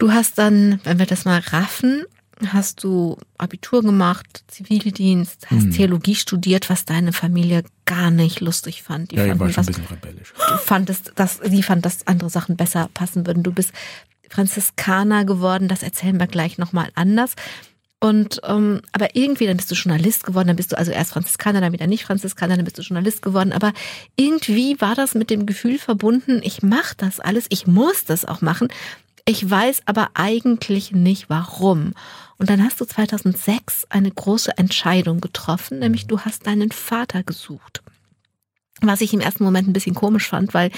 Du hast dann, wenn wir das mal raffen, hast du Abitur gemacht, Zivildienst, hast hm. Theologie studiert, was deine Familie gar nicht lustig fand. Die ja, fanden, war schon ein bisschen rebellisch. Du fandest, dass, die fand, dass andere Sachen besser passen würden. Du bist Franziskaner geworden, das erzählen wir gleich nochmal anders. Und ähm, aber irgendwie, dann bist du Journalist geworden, dann bist du also erst Franziskaner, dann wieder nicht Franziskaner, dann bist du Journalist geworden. Aber irgendwie war das mit dem Gefühl verbunden, ich mache das alles, ich muss das auch machen. Ich weiß aber eigentlich nicht warum. Und dann hast du 2006 eine große Entscheidung getroffen, nämlich du hast deinen Vater gesucht. Was ich im ersten Moment ein bisschen komisch fand, weil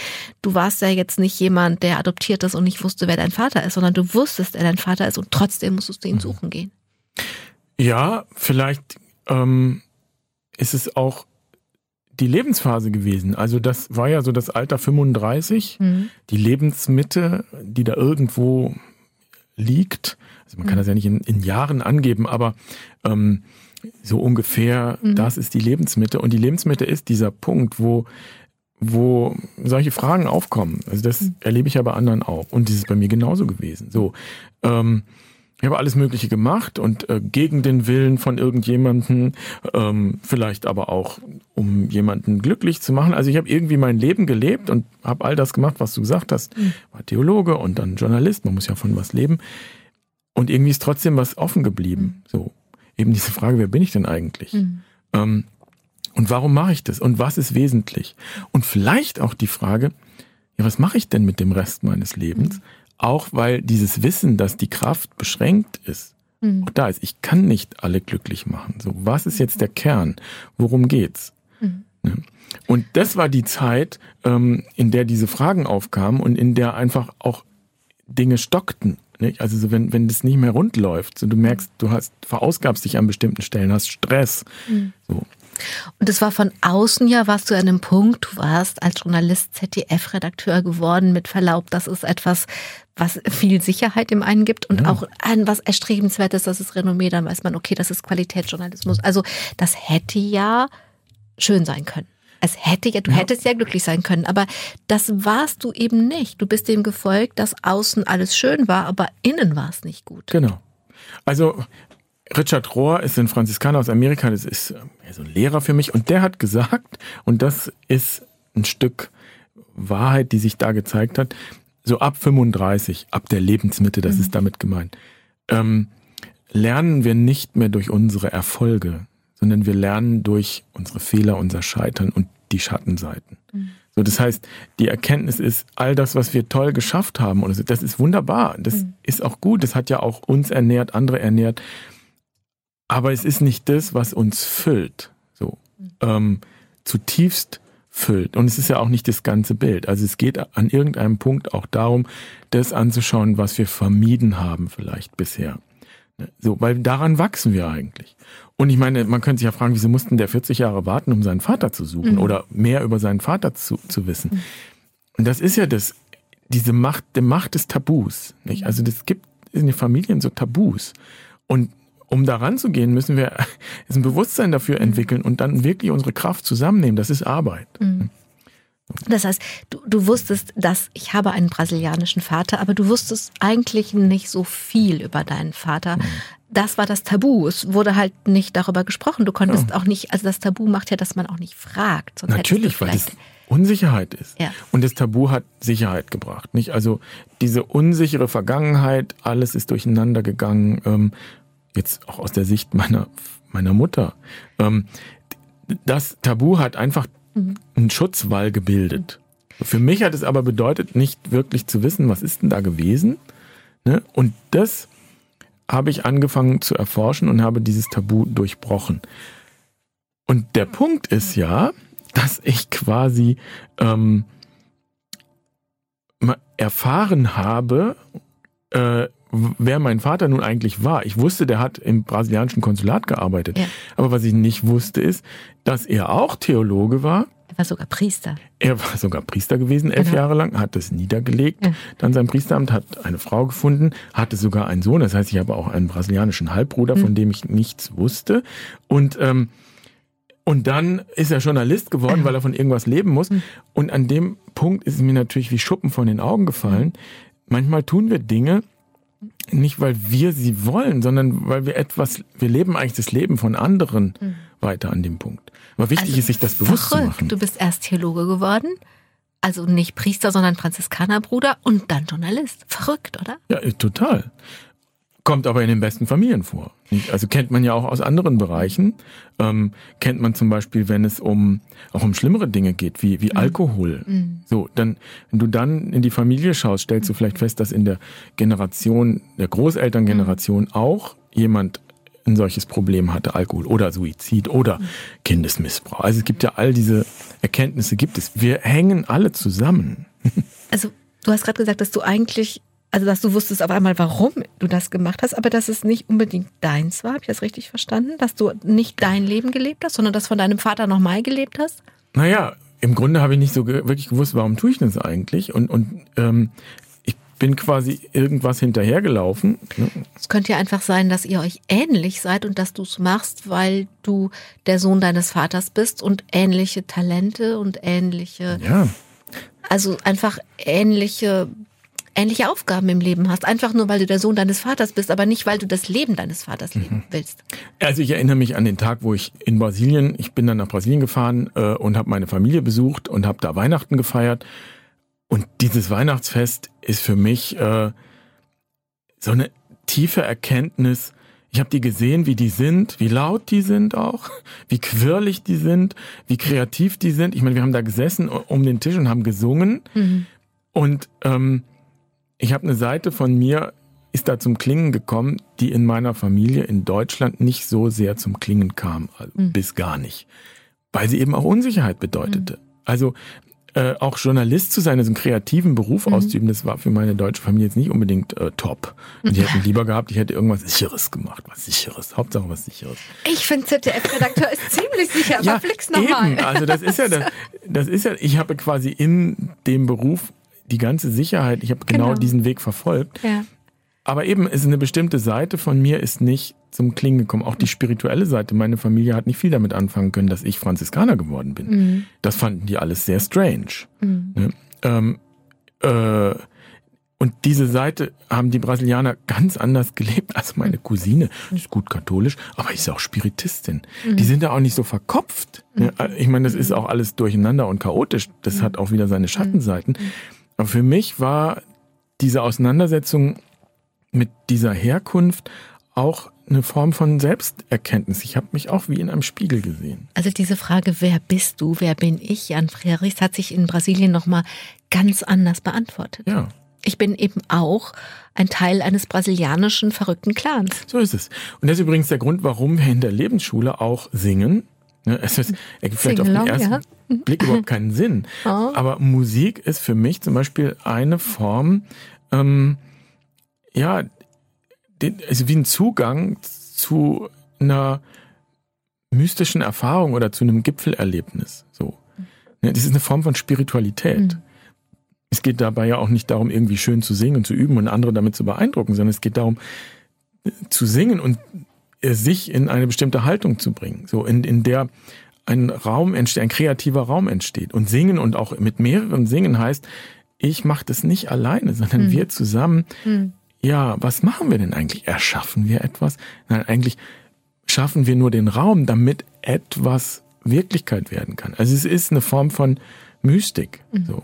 du warst ja jetzt nicht jemand, der adoptiert ist und nicht wusste, wer dein Vater ist, sondern du wusstest, wer dein Vater ist und trotzdem musstest du ihn mhm. suchen gehen. Ja, vielleicht ähm, ist es auch die Lebensphase gewesen. Also das war ja so das Alter 35, mhm. die Lebensmitte, die da irgendwo liegt. Also man kann mhm. das ja nicht in, in Jahren angeben, aber ähm, so ungefähr, mhm. das ist die Lebensmitte. Und die Lebensmitte ist dieser Punkt, wo wo solche Fragen aufkommen. Also das mhm. erlebe ich ja bei anderen auch. Und das ist bei mir genauso gewesen. So, ähm, ich habe alles Mögliche gemacht und äh, gegen den Willen von irgendjemanden, ähm, vielleicht aber auch, um jemanden glücklich zu machen. Also ich habe irgendwie mein Leben gelebt und habe all das gemacht, was du gesagt hast. Mhm. War Theologe und dann Journalist, man muss ja von was leben. Und irgendwie ist trotzdem was offen geblieben. Mhm. So, eben diese Frage, wer bin ich denn eigentlich? Mhm. Ähm, und warum mache ich das? Und was ist wesentlich? Und vielleicht auch die Frage, ja, was mache ich denn mit dem Rest meines Lebens? Mhm auch weil dieses Wissen, dass die Kraft beschränkt ist, mhm. auch da ist. Ich kann nicht alle glücklich machen. So, was ist jetzt der Kern? Worum geht's? Mhm. Ne? Und das war die Zeit, ähm, in der diese Fragen aufkamen und in der einfach auch Dinge stockten. Nicht? Also so, wenn, wenn das nicht mehr rund läuft, so du merkst, du hast verausgabst dich an bestimmten Stellen, hast Stress. Mhm. So. Und es war von außen ja, warst du an einem Punkt, du warst als Journalist ZDF-Redakteur geworden, mit Verlaub, das ist etwas, was viel Sicherheit im einen gibt und ja. auch ein was erstrebenswertes, das ist Renommee, dann weiß man, okay, das ist Qualitätsjournalismus. Also das hätte ja schön sein können. Es hätte ja, du ja. hättest ja glücklich sein können, aber das warst du eben nicht. Du bist dem gefolgt, dass außen alles schön war, aber innen war es nicht gut. Genau. Also Richard Rohr ist ein Franziskaner aus Amerika, das ist äh, so ein Lehrer für mich und der hat gesagt, und das ist ein Stück Wahrheit, die sich da gezeigt hat, so ab 35, ab der Lebensmitte, das mhm. ist damit gemeint, ähm, lernen wir nicht mehr durch unsere Erfolge, sondern wir lernen durch unsere Fehler, unser Scheitern und die Schattenseiten. Mhm. So, das heißt, die Erkenntnis ist, all das, was wir toll geschafft haben, und das ist wunderbar, das mhm. ist auch gut, das hat ja auch uns ernährt, andere ernährt, aber es ist nicht das, was uns füllt, so ähm, zutiefst füllt. Und es ist ja auch nicht das ganze Bild. Also es geht an irgendeinem Punkt auch darum, das anzuschauen, was wir vermieden haben vielleicht bisher. Ne, so, weil daran wachsen wir eigentlich. Und ich meine, man könnte sich ja fragen, wieso mussten der 40 Jahre warten, um seinen Vater zu suchen mhm. oder mehr über seinen Vater zu, zu wissen. Mhm. Und das ist ja das, diese Macht, die Macht des Tabus. Nicht? Also das gibt in den Familien so Tabus. Und um daran zu gehen, müssen wir ein Bewusstsein dafür mhm. entwickeln und dann wirklich unsere Kraft zusammennehmen. Das ist Arbeit. Mhm. Das heißt, du, du wusstest, dass ich habe einen brasilianischen Vater, aber du wusstest eigentlich nicht so viel über deinen Vater. Mhm. Das war das Tabu. Es wurde halt nicht darüber gesprochen. Du konntest ja. auch nicht, also das Tabu macht ja, dass man auch nicht fragt. Sonst Natürlich, weil es Unsicherheit ist. Ja. Und das Tabu hat Sicherheit gebracht. Nicht? Also diese unsichere Vergangenheit, alles ist durcheinander gegangen. Ähm, jetzt auch aus der Sicht meiner, meiner Mutter, ähm, das Tabu hat einfach mhm. einen Schutzwall gebildet. Für mich hat es aber bedeutet, nicht wirklich zu wissen, was ist denn da gewesen. Ne? Und das habe ich angefangen zu erforschen und habe dieses Tabu durchbrochen. Und der Punkt ist ja, dass ich quasi ähm, erfahren habe, äh, wer mein Vater nun eigentlich war. Ich wusste, der hat im brasilianischen Konsulat gearbeitet. Ja. Aber was ich nicht wusste, ist, dass er auch Theologe war. Er war sogar Priester. Er war sogar Priester gewesen, elf genau. Jahre lang, hat das niedergelegt, ja. dann sein Priesteramt, hat eine Frau gefunden, hatte sogar einen Sohn. Das heißt, ich habe auch einen brasilianischen Halbbruder, mhm. von dem ich nichts wusste. Und ähm, und dann ist er Journalist geworden, weil er von irgendwas leben muss. Mhm. Und an dem Punkt ist es mir natürlich wie Schuppen von den Augen gefallen. Manchmal tun wir Dinge, nicht weil wir sie wollen, sondern weil wir etwas, wir leben eigentlich das Leben von anderen mhm. weiter an dem Punkt. Aber wichtig also ist, sich das bewusst verrückt. zu machen. Du bist erst Theologe geworden, also nicht Priester, sondern Franziskanerbruder und dann Journalist. Verrückt, oder? Ja, total. Kommt aber in den besten Familien vor. Also kennt man ja auch aus anderen Bereichen. Ähm, kennt man zum Beispiel, wenn es um auch um schlimmere Dinge geht, wie, wie mhm. Alkohol. Mhm. So, dann, wenn du dann in die Familie schaust, stellst du vielleicht fest, dass in der Generation, der Großelterngeneration mhm. auch jemand ein solches Problem hatte, Alkohol oder Suizid oder mhm. Kindesmissbrauch. Also es gibt ja all diese Erkenntnisse gibt es. Wir hängen alle zusammen. Also du hast gerade gesagt, dass du eigentlich also dass du wusstest auf einmal, warum du das gemacht hast, aber dass es nicht unbedingt deins war. Habe ich das richtig verstanden? Dass du nicht dein Leben gelebt hast, sondern das von deinem Vater nochmal gelebt hast? Naja, im Grunde habe ich nicht so wirklich gewusst, warum tue ich das eigentlich. Und, und ähm, ich bin quasi irgendwas hinterhergelaufen. Ne? Es könnte ja einfach sein, dass ihr euch ähnlich seid und dass du es machst, weil du der Sohn deines Vaters bist und ähnliche Talente und ähnliche. Ja. Also einfach ähnliche ähnliche Aufgaben im Leben hast. Einfach nur, weil du der Sohn deines Vaters bist, aber nicht, weil du das Leben deines Vaters leben mhm. willst. Also ich erinnere mich an den Tag, wo ich in Brasilien, ich bin dann nach Brasilien gefahren äh, und habe meine Familie besucht und habe da Weihnachten gefeiert. Und dieses Weihnachtsfest ist für mich äh, so eine tiefe Erkenntnis. Ich habe die gesehen, wie die sind, wie laut die sind auch, wie quirlig die sind, wie kreativ die sind. Ich meine, wir haben da gesessen um den Tisch und haben gesungen. Mhm. Und ähm, ich habe eine Seite von mir, ist da zum Klingen gekommen, die in meiner Familie in Deutschland nicht so sehr zum Klingen kam, also mhm. bis gar nicht, weil sie eben auch Unsicherheit bedeutete. Mhm. Also äh, auch Journalist zu sein, also einen kreativen Beruf mhm. auszuüben, das war für meine deutsche Familie jetzt nicht unbedingt äh, top. Und die hätten lieber gehabt, ich hätte irgendwas Sicheres gemacht, was Sicheres, Hauptsache was Sicheres. Ich finde ZDF-Redakteur ist ziemlich sicher, aber ja, flick's nochmal. Also das ist ja, das, das ist ja, ich habe quasi in dem Beruf die ganze Sicherheit, ich habe genau, genau, diesen Weg verfolgt. Ja. Aber eben ist eine bestimmte Seite von mir ist nicht zum Klingen gekommen. Auch die spirituelle Seite. Meine Familie hat nicht viel damit anfangen können, dass ich Franziskaner geworden bin. Mhm. Das fanden die alles sehr strange. Mhm. Ne? Ähm, äh, und diese Seite haben die Brasilianer ganz anders gelebt als meine Cousine. Ist gut katholisch, aber ist auch Spiritistin. Mhm. Die sind da auch nicht so verkopft. Ne? Mhm. Ich meine, das ist auch alles durcheinander und chaotisch. Das mhm. hat auch wieder seine Schattenseiten. Aber für mich war diese Auseinandersetzung mit dieser Herkunft auch eine Form von Selbsterkenntnis. Ich habe mich auch wie in einem Spiegel gesehen. Also diese Frage, wer bist du, wer bin ich, Jan Frerichs, hat sich in Brasilien nochmal ganz anders beantwortet. Ja. Ich bin eben auch ein Teil eines brasilianischen verrückten Clans. So ist es. Und das ist übrigens der Grund, warum wir in der Lebensschule auch singen. Ne, es ist, ergibt vielleicht auf den ersten ja. Blick überhaupt keinen Sinn. Oh. Aber Musik ist für mich zum Beispiel eine Form, ähm, ja, also wie ein Zugang zu einer mystischen Erfahrung oder zu einem Gipfelerlebnis. So. Ne, das ist eine Form von Spiritualität. Mhm. Es geht dabei ja auch nicht darum, irgendwie schön zu singen und zu üben und andere damit zu beeindrucken, sondern es geht darum, zu singen und sich in eine bestimmte Haltung zu bringen, so in, in der ein Raum entsteht, ein kreativer Raum entsteht. Und singen und auch mit mehreren singen heißt, ich mache das nicht alleine, sondern hm. wir zusammen. Hm. Ja, was machen wir denn eigentlich? Erschaffen wir etwas? Nein, eigentlich schaffen wir nur den Raum, damit etwas Wirklichkeit werden kann. Also es ist eine Form von Mystik. Mhm. So.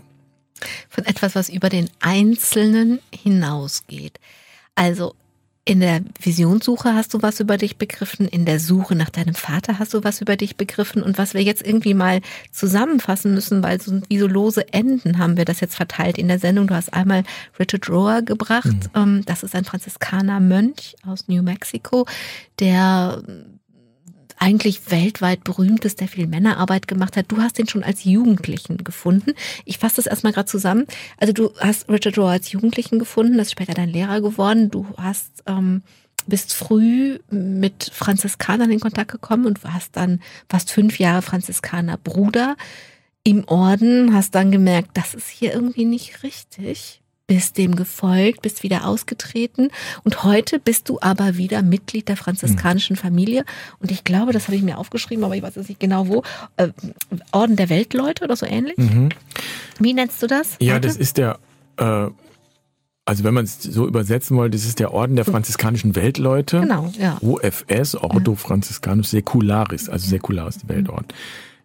Von etwas, was über den Einzelnen hinausgeht. Also in der Visionssuche hast du was über dich begriffen, in der Suche nach deinem Vater hast du was über dich begriffen und was wir jetzt irgendwie mal zusammenfassen müssen, weil so wie so lose Enden haben wir das jetzt verteilt in der Sendung. Du hast einmal Richard Rohr gebracht, mhm. Ähm, das ist ein Franziskaner Mönch aus New Mexico, der eigentlich weltweit berühmt ist, der viel Männerarbeit gemacht hat. Du hast den schon als Jugendlichen gefunden. Ich fasse das erstmal gerade zusammen. Also du hast Richard Rohr als Jugendlichen gefunden, das ist später dein Lehrer geworden. Du hast ähm, bist früh mit Franziskanern in Kontakt gekommen und hast dann fast fünf Jahre Franziskaner Bruder im Orden, hast dann gemerkt, das ist hier irgendwie nicht richtig bist dem gefolgt, bist wieder ausgetreten und heute bist du aber wieder Mitglied der franziskanischen Familie und ich glaube, das habe ich mir aufgeschrieben, aber ich weiß jetzt nicht genau wo, äh, Orden der Weltleute oder so ähnlich. Mhm. Wie nennst du das? Ja, heute? das ist der, äh, also wenn man es so übersetzen wollte, das ist der Orden der franziskanischen Weltleute. Genau, ja. OFS, Ordo Franciscanus Secularis, also Säkularis, die Weltorden.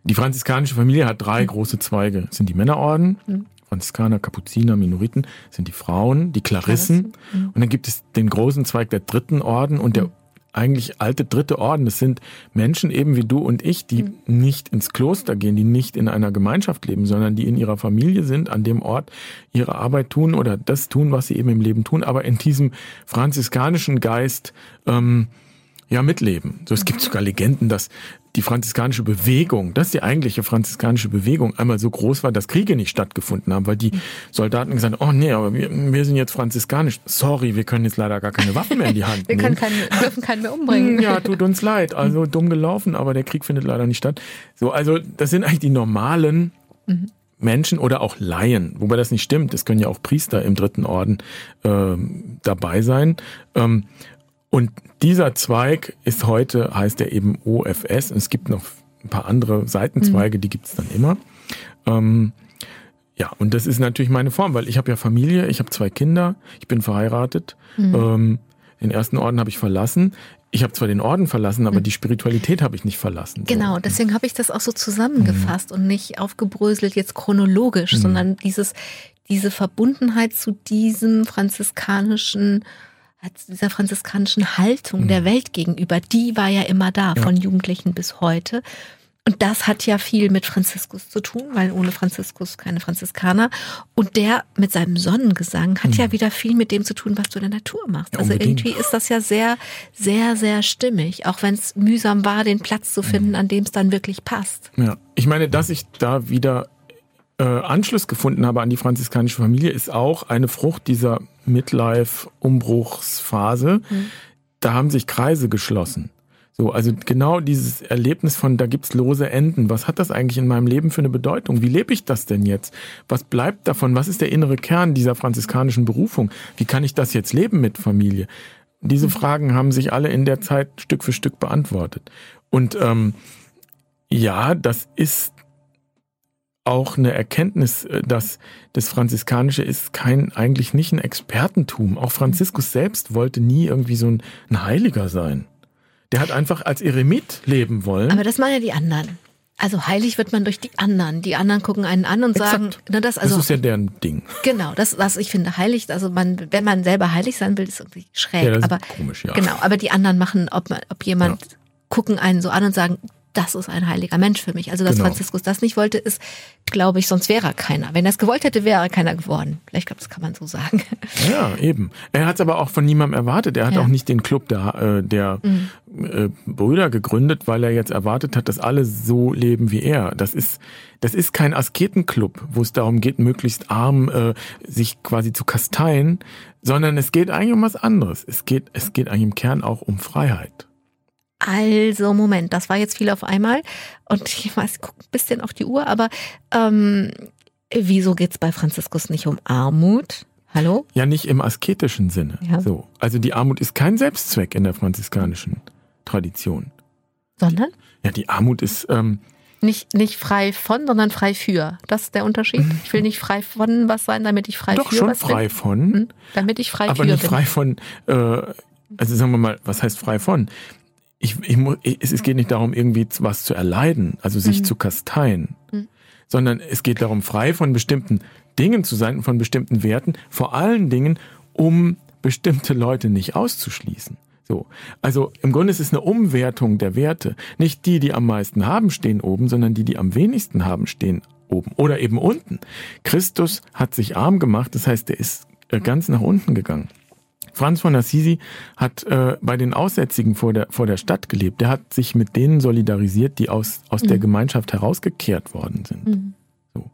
Die franziskanische Familie hat drei mhm. große Zweige. Das sind die Männerorden, mhm. Franziskaner, Kapuziner, Minoriten sind die Frauen, die Klarissen. Mhm. Und dann gibt es den großen Zweig der dritten Orden und der eigentlich alte dritte Orden. Das sind Menschen eben wie du und ich, die mhm. nicht ins Kloster gehen, die nicht in einer Gemeinschaft leben, sondern die in ihrer Familie sind, an dem Ort ihre Arbeit tun oder das tun, was sie eben im Leben tun, aber in diesem franziskanischen Geist ähm, ja mitleben. So, es gibt sogar Legenden, dass die franziskanische Bewegung, dass die eigentliche franziskanische Bewegung einmal so groß war, dass Kriege nicht stattgefunden haben, weil die Soldaten gesagt haben, oh nee, aber wir, wir sind jetzt franziskanisch. Sorry, wir können jetzt leider gar keine Waffen mehr in die Hand wir nehmen. Wir können keinen, dürfen keinen mehr umbringen. Ja, tut uns leid. Also dumm gelaufen, aber der Krieg findet leider nicht statt. So, also das sind eigentlich die normalen mhm. Menschen oder auch Laien, wobei das nicht stimmt. Es können ja auch Priester im dritten Orden äh, dabei sein. Ähm, und dieser Zweig ist heute, heißt er eben OFS. Und es gibt noch ein paar andere Seitenzweige, mhm. die gibt es dann immer. Ähm, ja, und das ist natürlich meine Form, weil ich habe ja Familie, ich habe zwei Kinder, ich bin verheiratet. Mhm. Ähm, den ersten Orden habe ich verlassen. Ich habe zwar den Orden verlassen, aber mhm. die Spiritualität habe ich nicht verlassen. Genau, deswegen habe ich das auch so zusammengefasst mhm. und nicht aufgebröselt jetzt chronologisch, mhm. sondern dieses, diese Verbundenheit zu diesem franziskanischen dieser franziskanischen Haltung mhm. der Welt gegenüber, die war ja immer da, ja. von Jugendlichen bis heute. Und das hat ja viel mit Franziskus zu tun, weil ohne Franziskus keine Franziskaner. Und der mit seinem Sonnengesang hat mhm. ja wieder viel mit dem zu tun, was du in der Natur machst. Ja, also irgendwie ist das ja sehr, sehr, sehr stimmig, auch wenn es mühsam war, den Platz zu finden, mhm. an dem es dann wirklich passt. Ja, ich meine, dass ich da wieder äh, Anschluss gefunden habe an die franziskanische Familie, ist auch eine Frucht dieser Midlife-Umbruchsphase. Mhm. Da haben sich Kreise geschlossen. So, also genau dieses Erlebnis von, da gibt's lose Enden. Was hat das eigentlich in meinem Leben für eine Bedeutung? Wie lebe ich das denn jetzt? Was bleibt davon? Was ist der innere Kern dieser franziskanischen Berufung? Wie kann ich das jetzt leben mit Familie? Diese mhm. Fragen haben sich alle in der Zeit Stück für Stück beantwortet. Und ähm, ja, das ist auch eine Erkenntnis, äh, dass das Franziskanische ist kein, eigentlich nicht ein Expertentum. Auch Franziskus selbst wollte nie irgendwie so ein, ein Heiliger sein. Der hat einfach als Eremit leben wollen. Aber das machen ja die anderen. Also heilig wird man durch die anderen. Die anderen gucken einen an und sagen, na, das, also, das ist ja deren Ding. Genau, das, was ich finde heilig. Also man, wenn man selber heilig sein will, ist irgendwie schräg. Ja, das aber, ist komisch, ja. Genau, aber die anderen machen, ob, man, ob jemand ja. gucken einen so an und sagen, das ist ein heiliger Mensch für mich. Also, dass genau. Franziskus das nicht wollte, ist, glaube ich, sonst wäre er keiner. Wenn er es gewollt hätte, wäre er keiner geworden. Vielleicht glaube, das kann man so sagen. Ja, eben. Er hat es aber auch von niemandem erwartet. Er hat ja. auch nicht den Club der, äh, der mhm. äh, Brüder gegründet, weil er jetzt erwartet hat, dass alle so leben wie er. Das ist, das ist kein Asketenclub, wo es darum geht, möglichst arm äh, sich quasi zu kasteien, sondern es geht eigentlich um was anderes. Es geht, es geht eigentlich im Kern auch um Freiheit. Also, Moment, das war jetzt viel auf einmal. Und ich weiß, ich gucke ein bisschen auf die Uhr, aber ähm, wieso geht's bei Franziskus nicht um Armut? Hallo? Ja, nicht im asketischen Sinne. Ja. So. Also die Armut ist kein Selbstzweck in der franziskanischen Tradition. Sondern? Ja, die Armut ist. Ähm, nicht, nicht frei von, sondern frei für. Das ist der Unterschied. Mhm. Ich will nicht frei von was sein, damit ich frei Doch, für schon was frei bin. von. Mhm. Damit ich frei aber für Aber nicht frei von, äh, also sagen wir mal, was heißt frei von? Ich, ich, ich, es geht nicht darum, irgendwie was zu erleiden, also sich mhm. zu kasteien, mhm. sondern es geht darum, frei von bestimmten Dingen zu sein, von bestimmten Werten, vor allen Dingen, um bestimmte Leute nicht auszuschließen. So. Also im Grunde ist es eine Umwertung der Werte. Nicht die, die am meisten haben, stehen oben, sondern die, die am wenigsten haben, stehen oben oder eben unten. Christus hat sich arm gemacht, das heißt, er ist äh, ganz nach unten gegangen. Franz von Assisi hat äh, bei den Aussätzigen vor der, vor der Stadt gelebt. Der hat sich mit denen solidarisiert, die aus, aus mhm. der Gemeinschaft herausgekehrt worden sind. Mhm. So.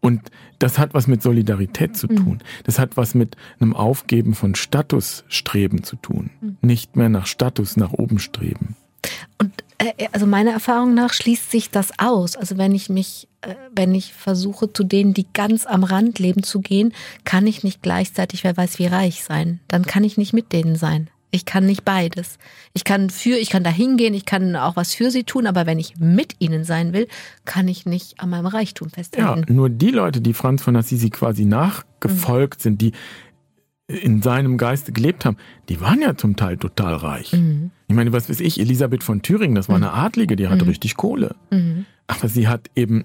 Und das hat was mit Solidarität zu mhm. tun. Das hat was mit einem Aufgeben von Statusstreben zu tun. Mhm. Nicht mehr nach Status nach oben streben. Und äh, also meiner Erfahrung nach schließt sich das aus. Also wenn ich mich, äh, wenn ich versuche, zu denen, die ganz am Rand leben, zu gehen, kann ich nicht gleichzeitig, wer weiß wie reich sein. Dann kann ich nicht mit denen sein. Ich kann nicht beides. Ich kann für, ich kann da hingehen, ich kann auch was für sie tun, aber wenn ich mit ihnen sein will, kann ich nicht an meinem Reichtum festhalten. Ja, nur die Leute, die Franz von Assisi quasi nachgefolgt mhm. sind, die in seinem Geiste gelebt haben, die waren ja zum Teil total reich. Mhm. Ich meine, was weiß ich, Elisabeth von Thüringen, das war eine mhm. Adlige, die hatte mhm. richtig Kohle. Mhm. Aber sie hat eben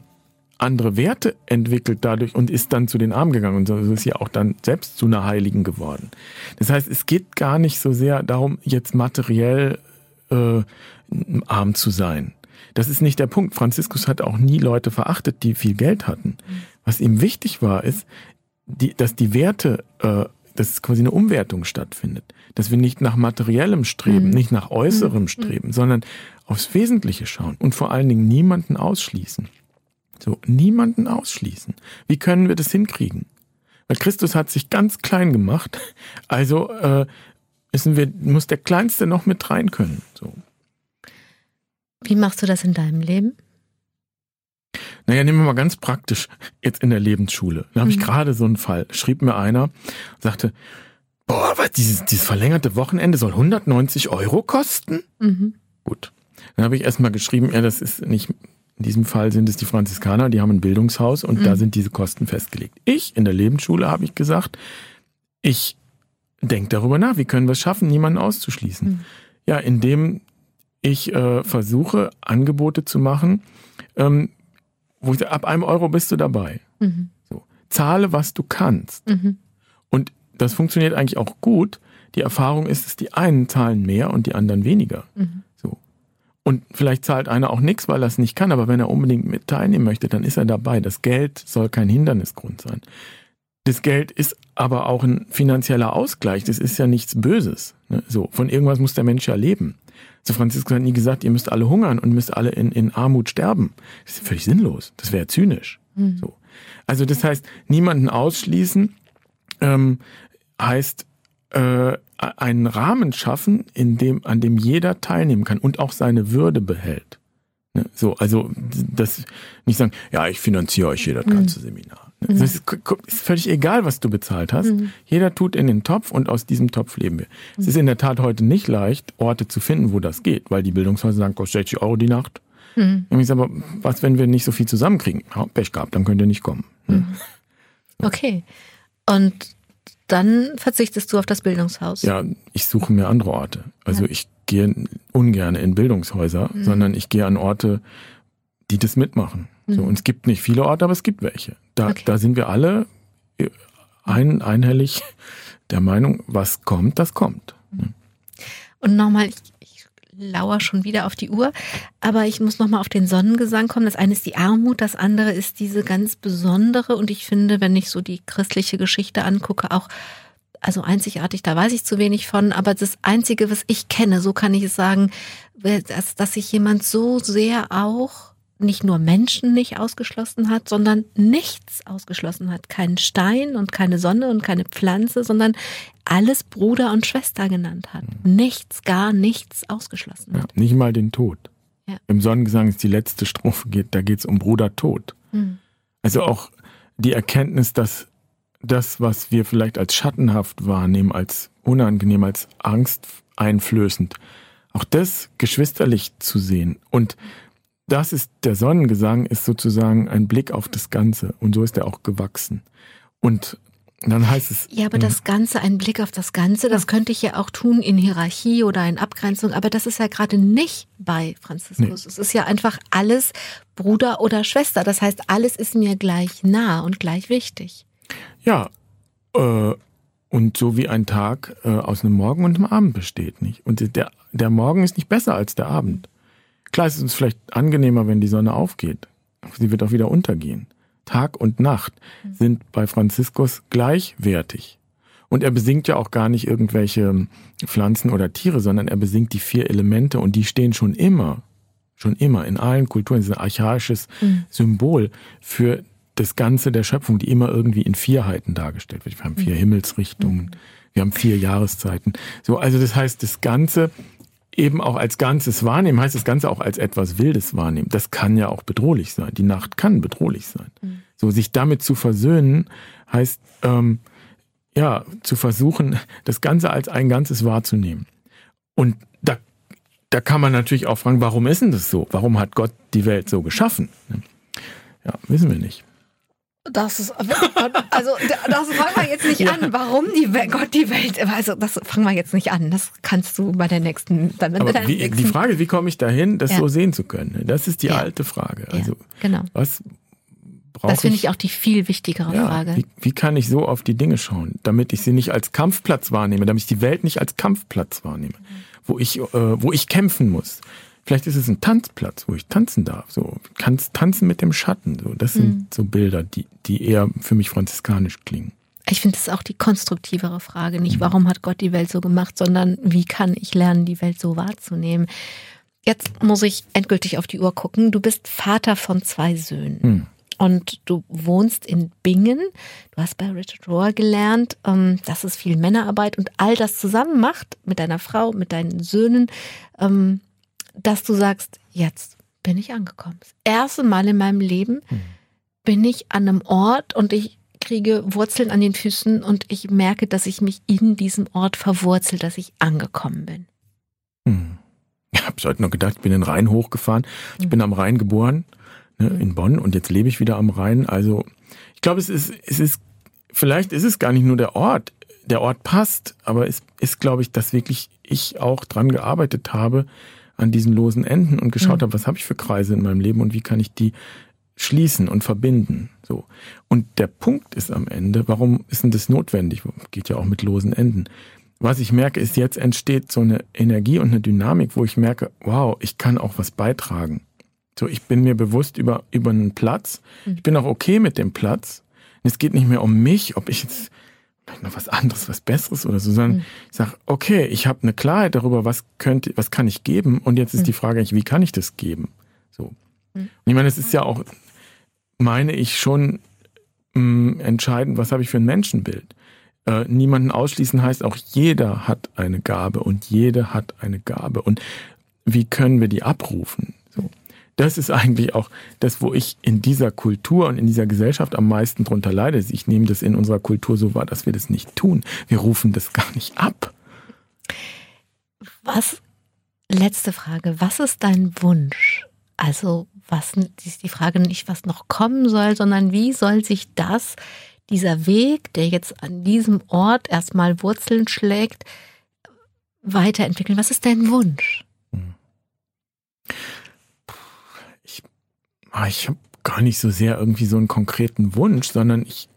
andere Werte entwickelt dadurch und ist dann zu den Armen gegangen und so ist ja auch dann selbst zu einer Heiligen geworden. Das heißt, es geht gar nicht so sehr darum, jetzt materiell äh, arm zu sein. Das ist nicht der Punkt. Franziskus hat auch nie Leute verachtet, die viel Geld hatten. Mhm. Was ihm wichtig war, ist, die, dass die Werte äh, dass quasi eine Umwertung stattfindet. Dass wir nicht nach materiellem streben, mhm. nicht nach äußerem mhm. streben, sondern aufs Wesentliche schauen und vor allen Dingen niemanden ausschließen. So, niemanden ausschließen. Wie können wir das hinkriegen? Weil Christus hat sich ganz klein gemacht, also äh, müssen wir, muss der Kleinste noch mit rein können. So. Wie machst du das in deinem Leben? Naja, nehmen wir mal ganz praktisch jetzt in der Lebensschule. Da habe mhm. ich gerade so einen Fall. Schrieb mir einer, sagte, boah, was, dieses, dieses verlängerte Wochenende soll 190 Euro kosten? Mhm. Gut. Dann habe ich erstmal geschrieben, ja, das ist nicht, in diesem Fall sind es die Franziskaner, die haben ein Bildungshaus und mhm. da sind diese Kosten festgelegt. Ich in der Lebensschule habe ich gesagt, ich denke darüber nach, wie können wir es schaffen, niemanden auszuschließen. Mhm. Ja, indem ich äh, versuche, Angebote zu machen, ähm, wo ich ab einem Euro bist du dabei. Mhm. So. Zahle, was du kannst. Mhm. Und das funktioniert eigentlich auch gut. Die Erfahrung ist, dass die einen zahlen mehr und die anderen weniger. Mhm. So. Und vielleicht zahlt einer auch nichts, weil er es nicht kann, aber wenn er unbedingt mit teilnehmen möchte, dann ist er dabei. Das Geld soll kein Hindernisgrund sein. Das Geld ist aber auch ein finanzieller Ausgleich. Das ist ja nichts Böses. Ne? So, von irgendwas muss der Mensch ja leben. So Franziskus hat nie gesagt, ihr müsst alle hungern und müsst alle in, in Armut sterben. Das ist völlig sinnlos. Das wäre zynisch. Mhm. So. Also das heißt, niemanden ausschließen ähm, heißt äh, einen Rahmen schaffen, in dem, an dem jeder teilnehmen kann und auch seine Würde behält. Ne? So, also das nicht sagen, ja, ich finanziere euch hier das ganze mhm. Seminar. Mhm. Es ist, ist, völlig egal, was du bezahlt hast. Mhm. Jeder tut in den Topf und aus diesem Topf leben wir. Mhm. Es ist in der Tat heute nicht leicht, Orte zu finden, wo das geht, weil die Bildungshäuser sagen, kostet 60 Euro die Nacht. Mhm. Und ich sage, aber was, wenn wir nicht so viel zusammenkriegen? Ja, Pech gehabt, dann könnt ihr nicht kommen. Ne? Mhm. Okay. Und dann verzichtest du auf das Bildungshaus? Ja, ich suche mir andere Orte. Also ja. ich gehe ungern in Bildungshäuser, mhm. sondern ich gehe an Orte, die das mitmachen. So, mhm. und es gibt nicht viele Orte, aber es gibt welche. Da, okay. da sind wir alle ein, einhellig der Meinung, was kommt, das kommt. Und nochmal, ich, ich lauere schon wieder auf die Uhr, aber ich muss nochmal auf den Sonnengesang kommen. Das eine ist die Armut, das andere ist diese ganz besondere und ich finde, wenn ich so die christliche Geschichte angucke, auch also einzigartig, da weiß ich zu wenig von, aber das Einzige, was ich kenne, so kann ich es sagen, dass, dass sich jemand so sehr auch nicht nur Menschen nicht ausgeschlossen hat, sondern nichts ausgeschlossen hat. Keinen Stein und keine Sonne und keine Pflanze, sondern alles Bruder und Schwester genannt hat. Mhm. Nichts, gar nichts ausgeschlossen hat. Ja, nicht mal den Tod. Ja. Im Sonnengesang ist die letzte Strophe, da geht es um Bruder Tod. Mhm. Also auch die Erkenntnis, dass das, was wir vielleicht als schattenhaft wahrnehmen, als unangenehm, als angsteinflößend, auch das geschwisterlich zu sehen und das ist der Sonnengesang, ist sozusagen ein Blick auf das Ganze. Und so ist er auch gewachsen. Und dann heißt es. Ja, aber das Ganze, ein Blick auf das Ganze, das könnte ich ja auch tun in Hierarchie oder in Abgrenzung, aber das ist ja gerade nicht bei Franziskus. Nee. Es ist ja einfach alles Bruder oder Schwester. Das heißt, alles ist mir gleich nah und gleich wichtig. Ja, äh, und so wie ein Tag äh, aus einem Morgen und einem Abend besteht, nicht? Und der, der Morgen ist nicht besser als der Abend. Klar ist es uns vielleicht angenehmer, wenn die Sonne aufgeht. Sie wird auch wieder untergehen. Tag und Nacht sind bei Franziskus gleichwertig. Und er besingt ja auch gar nicht irgendwelche Pflanzen oder Tiere, sondern er besingt die vier Elemente und die stehen schon immer, schon immer in allen Kulturen, das ist ein archaisches mhm. Symbol für das Ganze der Schöpfung, die immer irgendwie in Vierheiten dargestellt wird. Wir haben vier mhm. Himmelsrichtungen, mhm. wir haben vier Jahreszeiten. So, also das heißt, das Ganze eben auch als Ganzes wahrnehmen, heißt das Ganze auch als etwas Wildes wahrnehmen. Das kann ja auch bedrohlich sein. Die Nacht kann bedrohlich sein. Mhm. So, sich damit zu versöhnen, heißt, ähm, ja, zu versuchen, das Ganze als ein Ganzes wahrzunehmen. Und da, da kann man natürlich auch fragen, warum ist denn das so? Warum hat Gott die Welt so geschaffen? Ja, wissen wir nicht. Das ist, also das fangen wir jetzt nicht ja. an. Warum die Welt, Gott die Welt, also das fangen wir jetzt nicht an. Das kannst du bei der nächsten, dann der wie, nächsten. Die Frage, wie komme ich dahin, das ja. so sehen zu können? Das ist die ja. alte Frage. Also genau. was das finde ich auch die viel wichtigere Frage. Wie, wie, kann ich so auf die Dinge schauen, damit ich sie nicht als Kampfplatz wahrnehme, damit ich die Welt nicht als Kampfplatz wahrnehme, wo ich, äh, wo ich kämpfen muss. Vielleicht ist es ein Tanzplatz, wo ich tanzen darf. So kannst tanzen mit dem Schatten. So, das sind mhm. so Bilder, die, die eher für mich franziskanisch klingen. Ich finde, das ist auch die konstruktivere Frage. Nicht, mhm. warum hat Gott die Welt so gemacht, sondern wie kann ich lernen, die Welt so wahrzunehmen. Jetzt muss ich endgültig auf die Uhr gucken. Du bist Vater von zwei Söhnen. Mhm und du wohnst in Bingen. Du hast bei Richard Rohr gelernt, ähm, dass es viel Männerarbeit und all das zusammen macht mit deiner Frau, mit deinen Söhnen, ähm, dass du sagst, jetzt bin ich angekommen. Das erste Mal in meinem Leben bin ich an einem Ort und ich kriege Wurzeln an den Füßen und ich merke, dass ich mich in diesem Ort verwurzelt, dass ich angekommen bin. Hm. Ich habe heute noch gedacht, ich bin den Rhein hochgefahren. Ich hm. bin am Rhein geboren ne, in Bonn und jetzt lebe ich wieder am Rhein. Also ich glaube, es ist, es ist, vielleicht ist es gar nicht nur der Ort. Der Ort passt, aber es ist, glaube ich, dass wirklich ich auch dran gearbeitet habe an diesen losen Enden und geschaut mhm. habe, was habe ich für Kreise in meinem Leben und wie kann ich die schließen und verbinden. So. Und der Punkt ist am Ende, warum ist denn das notwendig? Geht ja auch mit losen Enden. Was ich merke, ist, jetzt entsteht so eine Energie und eine Dynamik, wo ich merke, wow, ich kann auch was beitragen. So, ich bin mir bewusst über, über einen Platz. Mhm. Ich bin auch okay mit dem Platz. es geht nicht mehr um mich, ob ich jetzt noch was anderes, was Besseres oder so, sondern mhm. ich sage, okay, ich habe eine Klarheit darüber, was könnte, was kann ich geben und jetzt ist mhm. die Frage eigentlich, wie kann ich das geben? So. Mhm. Und ich meine, es ist ja auch, meine ich schon mh, mm, entscheidend, was habe ich für ein Menschenbild? Äh, niemanden ausschließen heißt auch jeder hat eine Gabe und jede hat eine Gabe und wie können wir die abrufen? Das ist eigentlich auch das, wo ich in dieser Kultur und in dieser Gesellschaft am meisten drunter leide. Ich nehme das in unserer Kultur so wahr, dass wir das nicht tun. Wir rufen das gar nicht ab. Was, letzte Frage, was ist dein Wunsch? Also, was ist die Frage nicht, was noch kommen soll, sondern wie soll sich das, dieser Weg, der jetzt an diesem Ort erstmal Wurzeln schlägt, weiterentwickeln? Was ist dein Wunsch? Ich habe gar nicht so sehr irgendwie so einen konkreten Wunsch, sondern ich,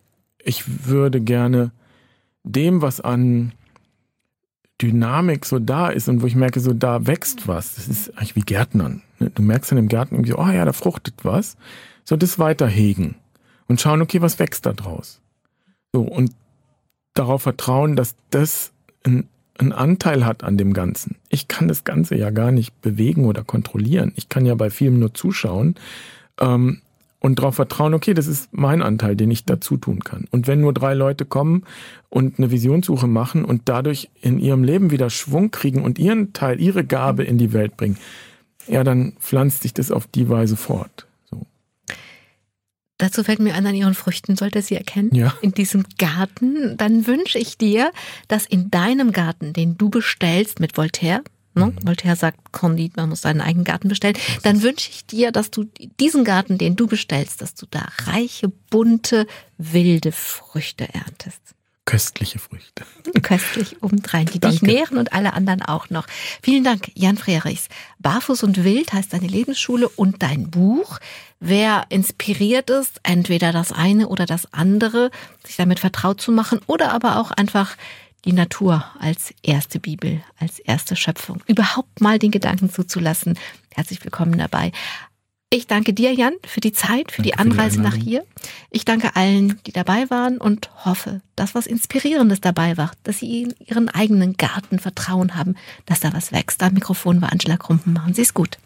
ich würde gerne dem, was an Dynamik so da ist und wo ich merke, so da wächst was. Das ist eigentlich wie Gärtnern. Ne? Du merkst in dem Garten irgendwie oh ja, da fruchtet was. So das weiterhegen und schauen, okay, was wächst da draus. So und darauf vertrauen, dass das ein, ein Anteil hat an dem Ganzen. Ich kann das Ganze ja gar nicht bewegen oder kontrollieren. Ich kann ja bei Filmen nur zuschauen ähm, und darauf vertrauen, okay, das ist mein Anteil, den ich dazu tun kann. Und wenn nur drei Leute kommen und eine Visionssuche machen und dadurch in ihrem Leben wieder Schwung kriegen und ihren Teil, ihre Gabe in die Welt bringen, ja, dann pflanzt sich das auf die Weise fort. So. Dazu fällt mir an, an ihren Früchten sollte sie erkennen. Ja. In diesem Garten, dann wünsche ich dir, dass in deinem Garten, den du bestellst mit Voltaire, Ne? Mhm. Voltaire sagt, Condit, man muss seinen eigenen Garten bestellen. Dann wünsche ich dir, dass du diesen Garten, den du bestellst, dass du da reiche, bunte, wilde Früchte erntest. Köstliche Früchte. Köstlich obendrein, die Danke. dich nähren und alle anderen auch noch. Vielen Dank, Jan Frerichs. Barfuß und Wild heißt deine Lebensschule und dein Buch. Wer inspiriert ist, entweder das eine oder das andere, sich damit vertraut zu machen oder aber auch einfach die Natur als erste Bibel, als erste Schöpfung, überhaupt mal den Gedanken zuzulassen. Herzlich willkommen dabei. Ich danke dir, Jan, für die Zeit, für danke die Anreise für die nach hier. Ich danke allen, die dabei waren und hoffe, dass was Inspirierendes dabei war, dass Sie in Ihren eigenen Garten Vertrauen haben, dass da was wächst. Am Mikrofon war Angela Krumpen. Machen Sie es gut.